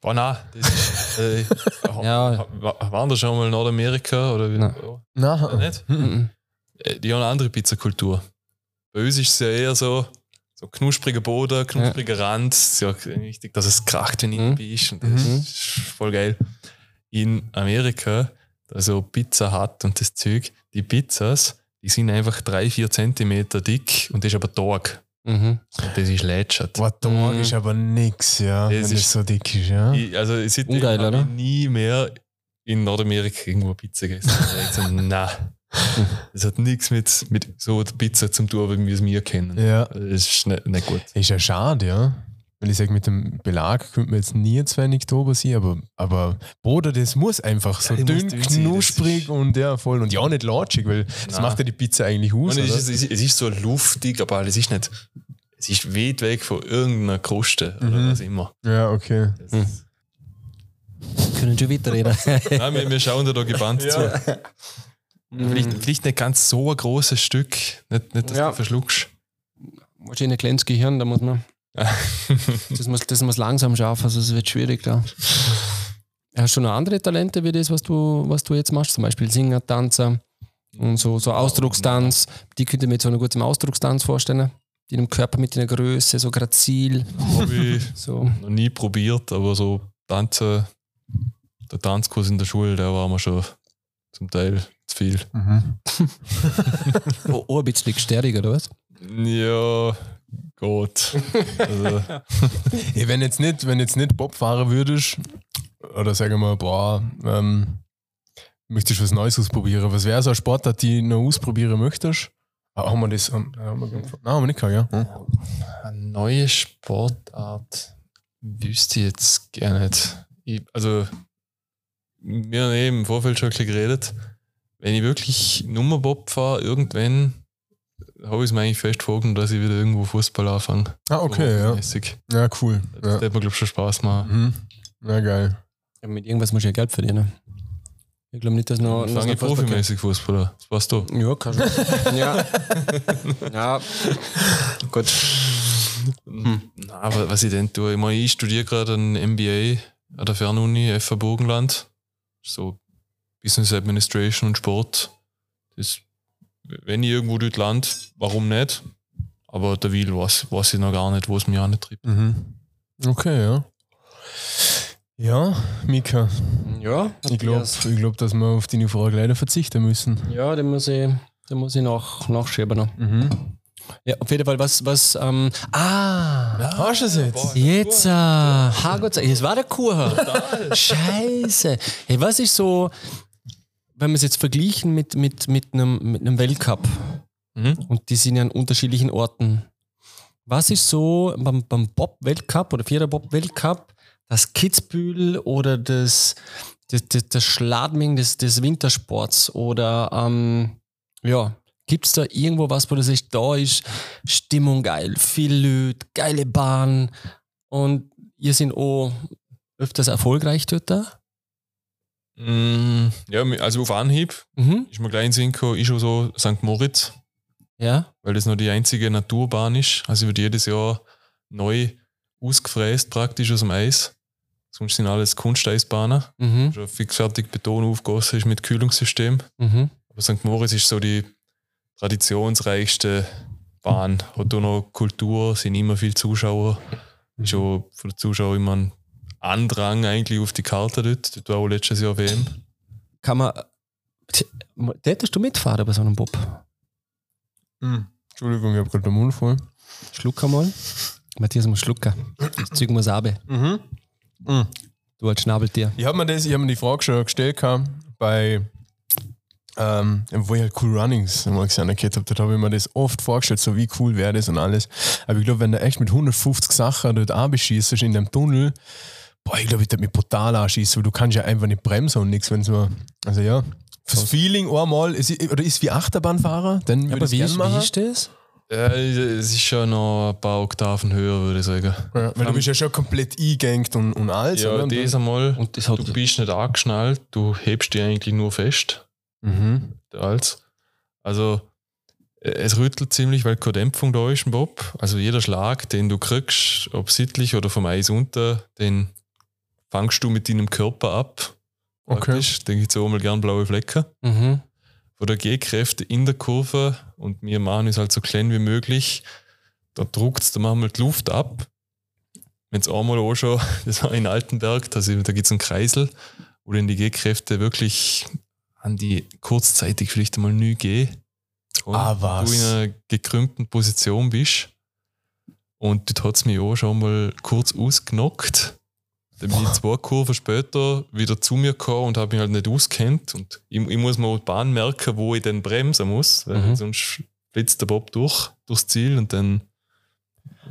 Boah, nein, das ist. Äh, Ja. wa- Waren da schon mal in Nordamerika? Oder wie? Nein. Ja, Na, nicht? Äh, Die haben eine andere Pizzakultur. Bei uns ist es ja eher so, so knuspriger Boden, knuspriger Rand. Es ist ja wichtig, dass es kracht, wenn du Mhm. bist. Und das Mhm. ist voll geil. In Amerika, also Pizza hat und das Zeug, die Pizzas, die sind einfach drei, vier Zentimeter dick und das ist aber Tag. Mhm. Und das ist lätschert. Boah, Tag Mhm. ist aber nix, ja, Das wenn ist- so dick ist, ja. Ich, also seitdem Ungeil, habe ich nie mehr in Nordamerika irgendwo Pizza gegessen. Nein. Das hat nichts mit, mit so der Pizza zu tun, wie wir es mir kennen. Ja. Das ist nicht, nicht gut. Ist ja schade, ja. Weil ich sage, mit dem Belag könnte man jetzt nie zu wenig drüber sein, aber, aber Bruder, das muss einfach so Ja, dünn, sein, knusprig ist- und ja, voll. Und ja, nicht latschig, weil das Nein. macht ja die Pizza eigentlich aus. Es, oder? ist, es, ist, es ist so luftig, aber es ist nicht. Es ist weit weg von irgendeiner Kruste oder Mhm. was immer. Ja, okay. Mhm. ist- Können schon weiterreden. Nein, wir, wir schauen da gebannt zu. Vielleicht, vielleicht nicht ganz so ein großes Stück. Nicht, nicht dass Ja. du verschluckst. Wahrscheinlich ein kleines Gehirn, da muss man. Das muss, das muss langsam schaffen, also es wird schwierig da. Hast du noch andere Talente wie das, was du, was du jetzt machst? Zum Beispiel Singer, Tanzer und so, so Ausdruckstanz. Die könnte ich mir jetzt so eine gute Ausdruckstanz vorstellen. Die im Körper mit einer Größe, so grazil. Habe ich So. noch nie probiert, aber so Tanzen, der Tanzkurs in der Schule, der war mir schon zum Teil zu viel. Mhm. Oh, oh, ein bisschen sterrig, oder was? Ja, Gott. Also, wenn jetzt nicht, wenn jetzt nicht Bob fahren würdest, oder sagen wir, boah, ähm, möchtest du was Neues ausprobieren? Was wäre so ein Sportart, die du noch ausprobieren möchtest? Ah, haben wir das? Haben, haben wir, nein, haben wir nicht gehabt, ja. Hm. eine neue Sportart wüsste ich jetzt gar nicht. Ich, also, wir haben eben im Vorfeld schon ein bisschen geredet. Wenn ich wirklich Nummerbob fahre, irgendwann habe ich mir eigentlich fest vorgenommen, dass ich wieder irgendwo Fußball anfange. Ah, okay, ja. Mäßig. Ja, cool. Das Ja. hat mir, glaube ich, schon Spaß machen. Mhm. Na geil. Ja, mit irgendwas muss ich ja Geld verdienen. Ich glaube nicht, dass noch. Dann dass fange ich profimäßig Fußball an. Das war's du. Ja, kann schon. ja. ja. Gut. Hm. Na, aber was ich denn tue, ich, meine, ich studiere gerade ein MBA an der Fernuni FH Burgenland. So Business Administration und Sport. Das, wenn ich irgendwo dort land, warum nicht? Aber der Will weiß, weiß ich noch gar nicht, wo es mich antritt. Mhm. Okay, ja. Ja, Mika, Ja, ich glaube, ich glaub, dass wir auf deine Frage leider verzichten müssen. Ja, den muss ich, den muss ich nach, nachschieben noch. Mhm. Ja, auf jeden Fall, was, was, ähm, ah, Hast du es jetzt? jetzt, äh, Hagott, es war der Kuchen. Scheiße. Hey, was ist so, wenn wir es jetzt vergleichen mit, mit, mit, einem, mit einem Weltcup, Mhm. und die sind ja an unterschiedlichen Orten. Was ist so beim, beim Bob-Weltcup oder Vierer-Bob-Weltcup das Kitzbühel oder das, das, das, das Schladming des, des Wintersports? Oder ähm, ja, gibt es da irgendwo was, wo du sagst, da ist Stimmung geil, viel Leute, geile Bahn und ihr sind auch öfters erfolgreich dort da? Mm, Ja, also auf Anhieb Mhm. ist mir gleich in Sinn gekommen, ist schon so St. Moritz, Ja. weil das noch die einzige Naturbahn ist. Also wird jedes Jahr neu ausgefräst praktisch aus dem Eis. Sonst sind alles Kunsteisbahnen. Mhm. Schon fixfertig Beton aufgegossen ist mit Kühlungssystem. Mhm. Aber St. Moritz ist so die traditionsreichste Bahn. Hat auch noch Kultur, sind immer viele Zuschauer. Ist auch von den Zuschauern immer ein Andrang eigentlich auf die Karte dort. Dort war auch letztes Jahr WM. Kann man. Tätest du mitfahren bei so einem Bob? Mhm. Entschuldigung, ich habe gerade den Mund voll. Schluck einmal. Matthias muss schlucken. Das Zeug muss runter. Mhm. Mhm. Du als Schnabeltier. Ich habe mir, das- ich hab mir die Frage schon gestellt bei, ähm, wo ich halt Cool Runnings mal gesehen habe. Dort habe ich mir das oft vorgestellt, so wie cool wäre das und alles. Aber ich glaube, wenn du echt mit 150 Sachen dort abschießt in dem Tunnel, boah, ich glaube, ich würde mich brutal anschießen, weil du kannst ja einfach nicht bremsen und nichts, wenn es nur, also ja. Fürs Feeling einmal, ist, oder ist wie Achterbahnfahrer, dann würde Aber ich wie gerne ist, machen. wie ist das? Äh, es ist schon noch ein paar Oktaven höher, würde ich sagen. Ja, weil du bist ja schon komplett eingegangt und, und alles. Ja, oder? Und das einmal. Und das hat. Du bist nicht angeschnallt, du hebst dich eigentlich nur fest. Mhm. Als. Also, äh, es rüttelt ziemlich, weil keine Dämpfung da ist im Bob. Also, jeder Schlag, den du kriegst, ob sittlich oder vom Eis unter, den fangst du mit deinem Körper ab. Okay. Praktisch. Da gibt es auch mal gern blaue Flecken. Mhm. Von der G-Kräfte in der Kurve und wir machen es halt so klein wie möglich. Da druckt es, da machen wir die Luft ab. Wenn es einmal auch schon, das war in Altenberg, da, da gibt es einen Kreisel, wo dann die G-Kräfte wirklich an die kurzzeitig vielleicht einmal nie gehen. Und Ah, was? du in einer gekrümmten Position bist. Und dort hat es mich auch schon mal kurz ausgenockt. Dann bin ich zwei Kurven später wieder zu mir gekommen und habe mich halt nicht auskennt. Und ich, ich muss mir die Bahn merken, wo ich dann bremsen muss, weil Mhm. sonst blitzt der Bob durch, durchs Ziel und dann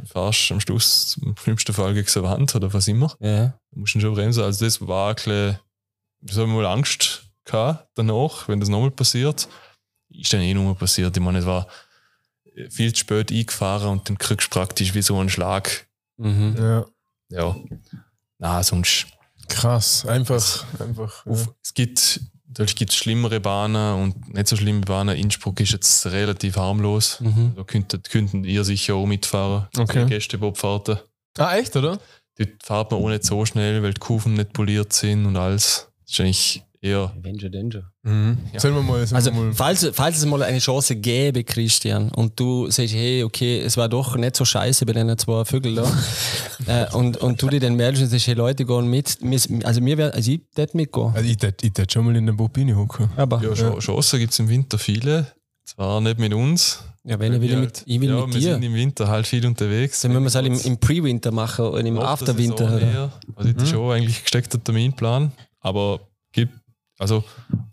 fahrst du am Schluss im schlimmsten Fall gegen eine Wand oder was immer. Ja. Du musst dann schon bremsen. Also das war ein bisschen, ich habe mal Angst gehabt danach, wenn das nochmal passiert. Ist dann eh nochmal passiert. Ich meine, es war viel zu spät eingefahren und dann kriegst du praktisch wie so einen Schlag. Mhm. Ja. Ja. Na, sonst. Krass, einfach, einfach. Ja. Auf, es gibt, natürlich gibt es schlimmere Bahnen und nicht so schlimme Bahnen. Innsbruck ist jetzt relativ harmlos. Mhm. Da könntet, könnten ihr sicher auch mitfahren. Okay. Die Gästebobfahrten. Ah, echt, oder? Dort fährt man auch nicht so schnell, weil die Kurven nicht poliert sind und alles. Das ist eigentlich eher. Danger, Danger. Mhm. Ja. Sollen wir mal, sollen Also, wir mal. falls, falls es mal eine Chance gäbe, Christian, und du sagst, hey, okay, es war doch nicht so scheiße bei den zwei Vögeln da, äh, und, und du dir dann meldest und sagst, hey, Leute, gehen mit. Wir- Also, wir wär, also ich würde mitgehen. Also ich tät schon mal in den Bobini hocken. Aber, Ja, ja, Ch- Chancen gibt es im Winter viele. Zwar nicht mit uns. wenn ich will, Wir mit, ich will ja, mit wir dir. sind im Winter halt viel unterwegs. Dann müssen wir es halt im, im Pre-Winter machen oder im After-Winter. Also, das ist schon eigentlich gesteckter Terminplan. Aber also,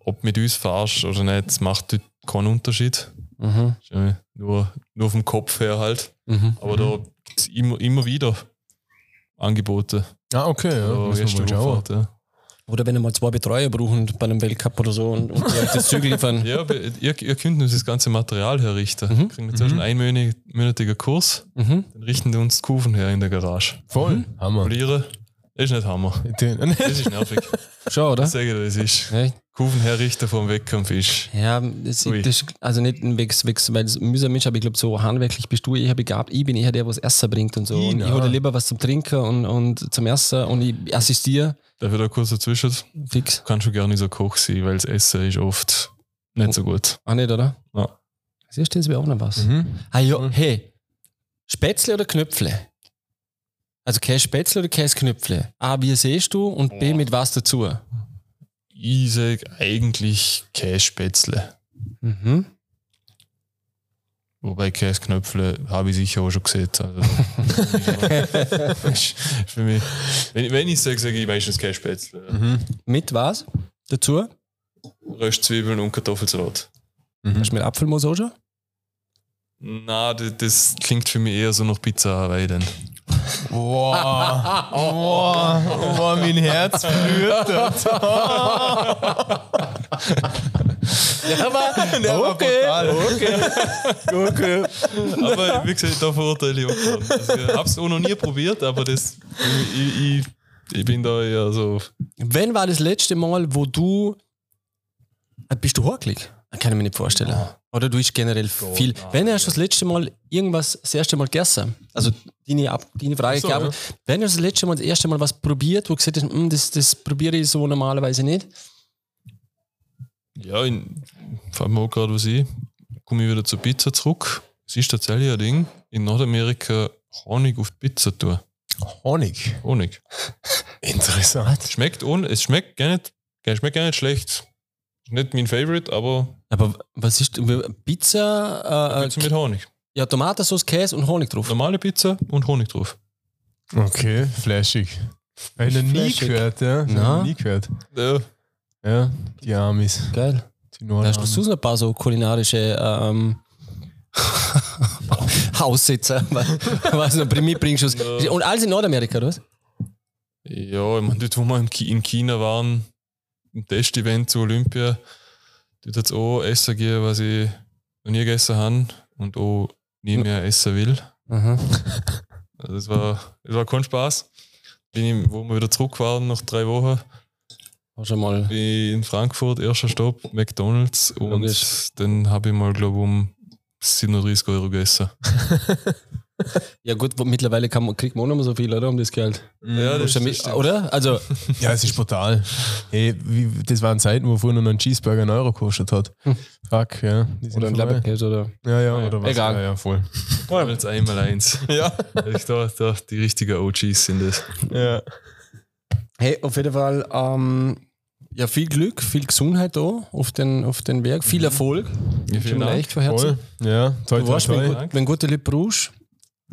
ob mit uns fahrst oder nicht, das macht dort keinen Unterschied. Mhm. Nur, nur vom Kopf her halt. Mhm. Aber da gibt es immer, immer wieder Angebote. Ah, okay, ja. Ja, Müssen wir mal. Gästebobfahrt, ja. Oder wenn ihr mal zwei Betreuer brauchen bei einem Weltcup oder so und, und das Zügel liefern. Ja, ihr, ihr könnt uns das ganze Material herrichten. Mhm. Wir kriegen jetzt erst einen einmonatigen Kurs, Mhm. dann richten die uns die Kufen her in der Garage. Voll. Hammer. Polieren, das ist nicht Hammer. Das ist nervig. Schon, oder? Ich sage dir, das ist. Ja, Kufen herrichten vom Wettkampf ist. Ja, das, Ui. das, also nicht wegs, wegs, weil es mühsam ist, aber ich glaube, so handwerklich bist du eher begabt. Ich bin eher der, der was Essen bringt und so. Ich und ich hole lieber was zum Trinken und, und zum Essen und ich assistiere Darf ich da kurz dazwischen? fix. Kann schon gar nicht so Koch sein, weil das Essen ist oft nicht so gut. Auch nicht, oder? Ja. Siehst du, das wäre auch noch was. Mhm. Ah ja, hey, Spätzle oder Knöpfle? Also kein Spätzle oder kein Knöpfle? A, wie siehst du und B, mit was dazu? Ich sage eigentlich Kässpätzle. Mhm. Wobei Käsknöpfle habe ich sicher auch schon gesehen. Also, ist für mich, wenn, wenn ich sage, sage ich meistens Kässpätzle. Mhm. Mit was dazu? Röstzwiebeln und Kartoffelsalat. Hast du mit Apfelmus auch schon? Na, das, das klingt für mich eher so nach Pizza Hawaii dann. Boah. Boah. Boah, mein Herz blutet. Ja, aber war brutal. okay, okay. Aber wie gesagt, da verurteile ich auch. Also, ich habe es auch noch nie probiert, aber das, ich, ich, ich bin da eher so. Wann war das letzte Mal, wo du. Bist du horklig? Kann ich mir nicht vorstellen. Oder du isst generell viel. nein. Wenn hast du das letzte Mal irgendwas das erste Mal gegessen? Also deine, Ab deine Frage, so, glaube ja. ich. Wenn hast du das letzte Mal das erste Mal was probiert, wo du gesagt hast, "Mm, das, das probiere ich so normalerweise nicht? Ja, in, fällt mir auch gerade was ein. Komme ich wieder zur Pizza zurück. Es ist tatsächlich ein Ding, in Nordamerika Honig auf die Pizza tun. Honig. Honig. Interessant. Es schmeckt, ohne, es schmeckt gar nicht, schmeckt gar nicht schlecht. Ist nicht mein Favorite, aber Aber was ist Pizza? Äh, Pizza mit Honig. ja, Tomatensauce, Käse und Honig drauf. Normale Pizza und Honig drauf. Okay, flashig. Habe ich noch nie gehört, ja. Na? Nie gehört. Ja, Ja, die Amis. Geil. Die Da hast du noch ein paar so kulinarische ähm, Haussitzer, was du noch mitbringst. aus- Ja. Und alles in Nordamerika, oder was? ja ich meine, dort, wo wir in China waren, im Testevent zu Olympia, dort hat es auch Essen gegeben, was ich noch nie gegessen habe und auch nie mehr essen will. Aha. Also es war, es war kein Spaß. Bin ich, wo wir wieder zurück waren, nach drei Wochen, War schon mal. bin in Frankfurt, erster Stopp, McDonalds. Und Logisch. dann habe ich mal, glaube ich, um 37 Euro gegessen. Ja, gut, mittlerweile kann man, kriegt man auch nicht mehr so viel, oder? Um das Geld. Ja, du mit, oder? Also, Ja, es ist brutal. Hey, wie, das waren Zeiten, wo früher noch ein Cheeseburger einen Euro gekostet hat. Hm. Fuck, ja. Oder ein vorbei. Leberkäse, oder? Ja, ja, Ja, oder was? egal. Ja, ja, voll. Jetzt einmal eins. Ja. Ich da, da, die richtigen OGs sind das. ja. Hey, auf jeden Fall, ähm, ja, viel Glück, viel Gesundheit da auf den, auf den Weg, viel Erfolg. Ja, Schon mal echt von Herzen. Voll. Ja, Du toi, weißt, wenn, gut, wenn gute Leute brauchst,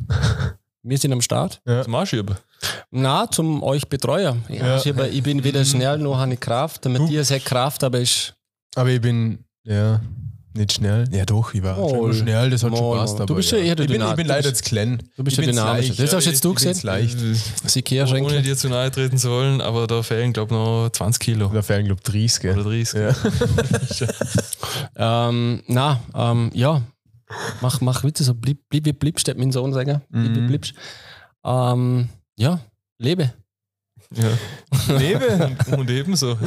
wir sind am Start. Zum Anschieben. Na, zum euch Betreuer. Ja, Ja. Ich, aber ich bin weder schnell noch habe ich Kraft. Der Matthias hat Kraft, aber ich. Aber ich bin, ja, nicht schnell. Ja, doch, ich war schon immer schnell, das hat schon Moll, passt. Du bist ja ja eher der ich bin, ich leider bist- zu klein. Du bist ich ja bin dynamisch. leicht. Das hast jetzt du ich gesehen. leicht. Sie Ohne dir zu nahe treten zu wollen, aber da fehlen, glaube ich, noch 20 Kilo. Da fehlen, glaube ich, 30. Oder Gell? 30. Ja. Ähm, na, ähm, ja. Mach, mach bitte so, blieb, blieb wie bliebst, hat mein Sohn sagen. Blieb wie Mhm. bliebst. Ähm, ja, lebe. Ja. Lebe. Und ebenso.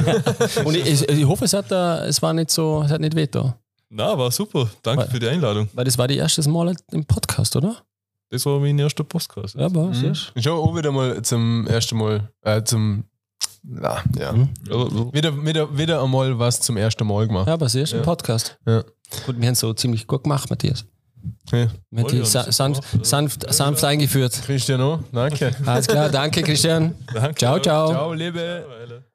Und ich, ich, ich hoffe, es hat, äh, es war nicht so, es hat nicht weh da. Na, war super. Danke Weil- für die Einladung. Weil das war die erste Mal im Podcast, oder? Das war mein erster Podcast. Ja, aber Mhm. siehst Schon auch wieder mal zum ersten Mal, äh, zum, na, ja. Mhm. Wieder, wieder, wieder einmal was zum ersten Mal gemacht. Ja, aber du, im Ja. Podcast. Ja. Gut, wir haben es so ziemlich gut gemacht, Matthias. Ja. Wir haben die ist sanft, sanft, sanft eingeführt. Christian auch, danke. Alles klar, danke Christian. danke. Ciao, ciao. Ciao, Liebe. Ciao.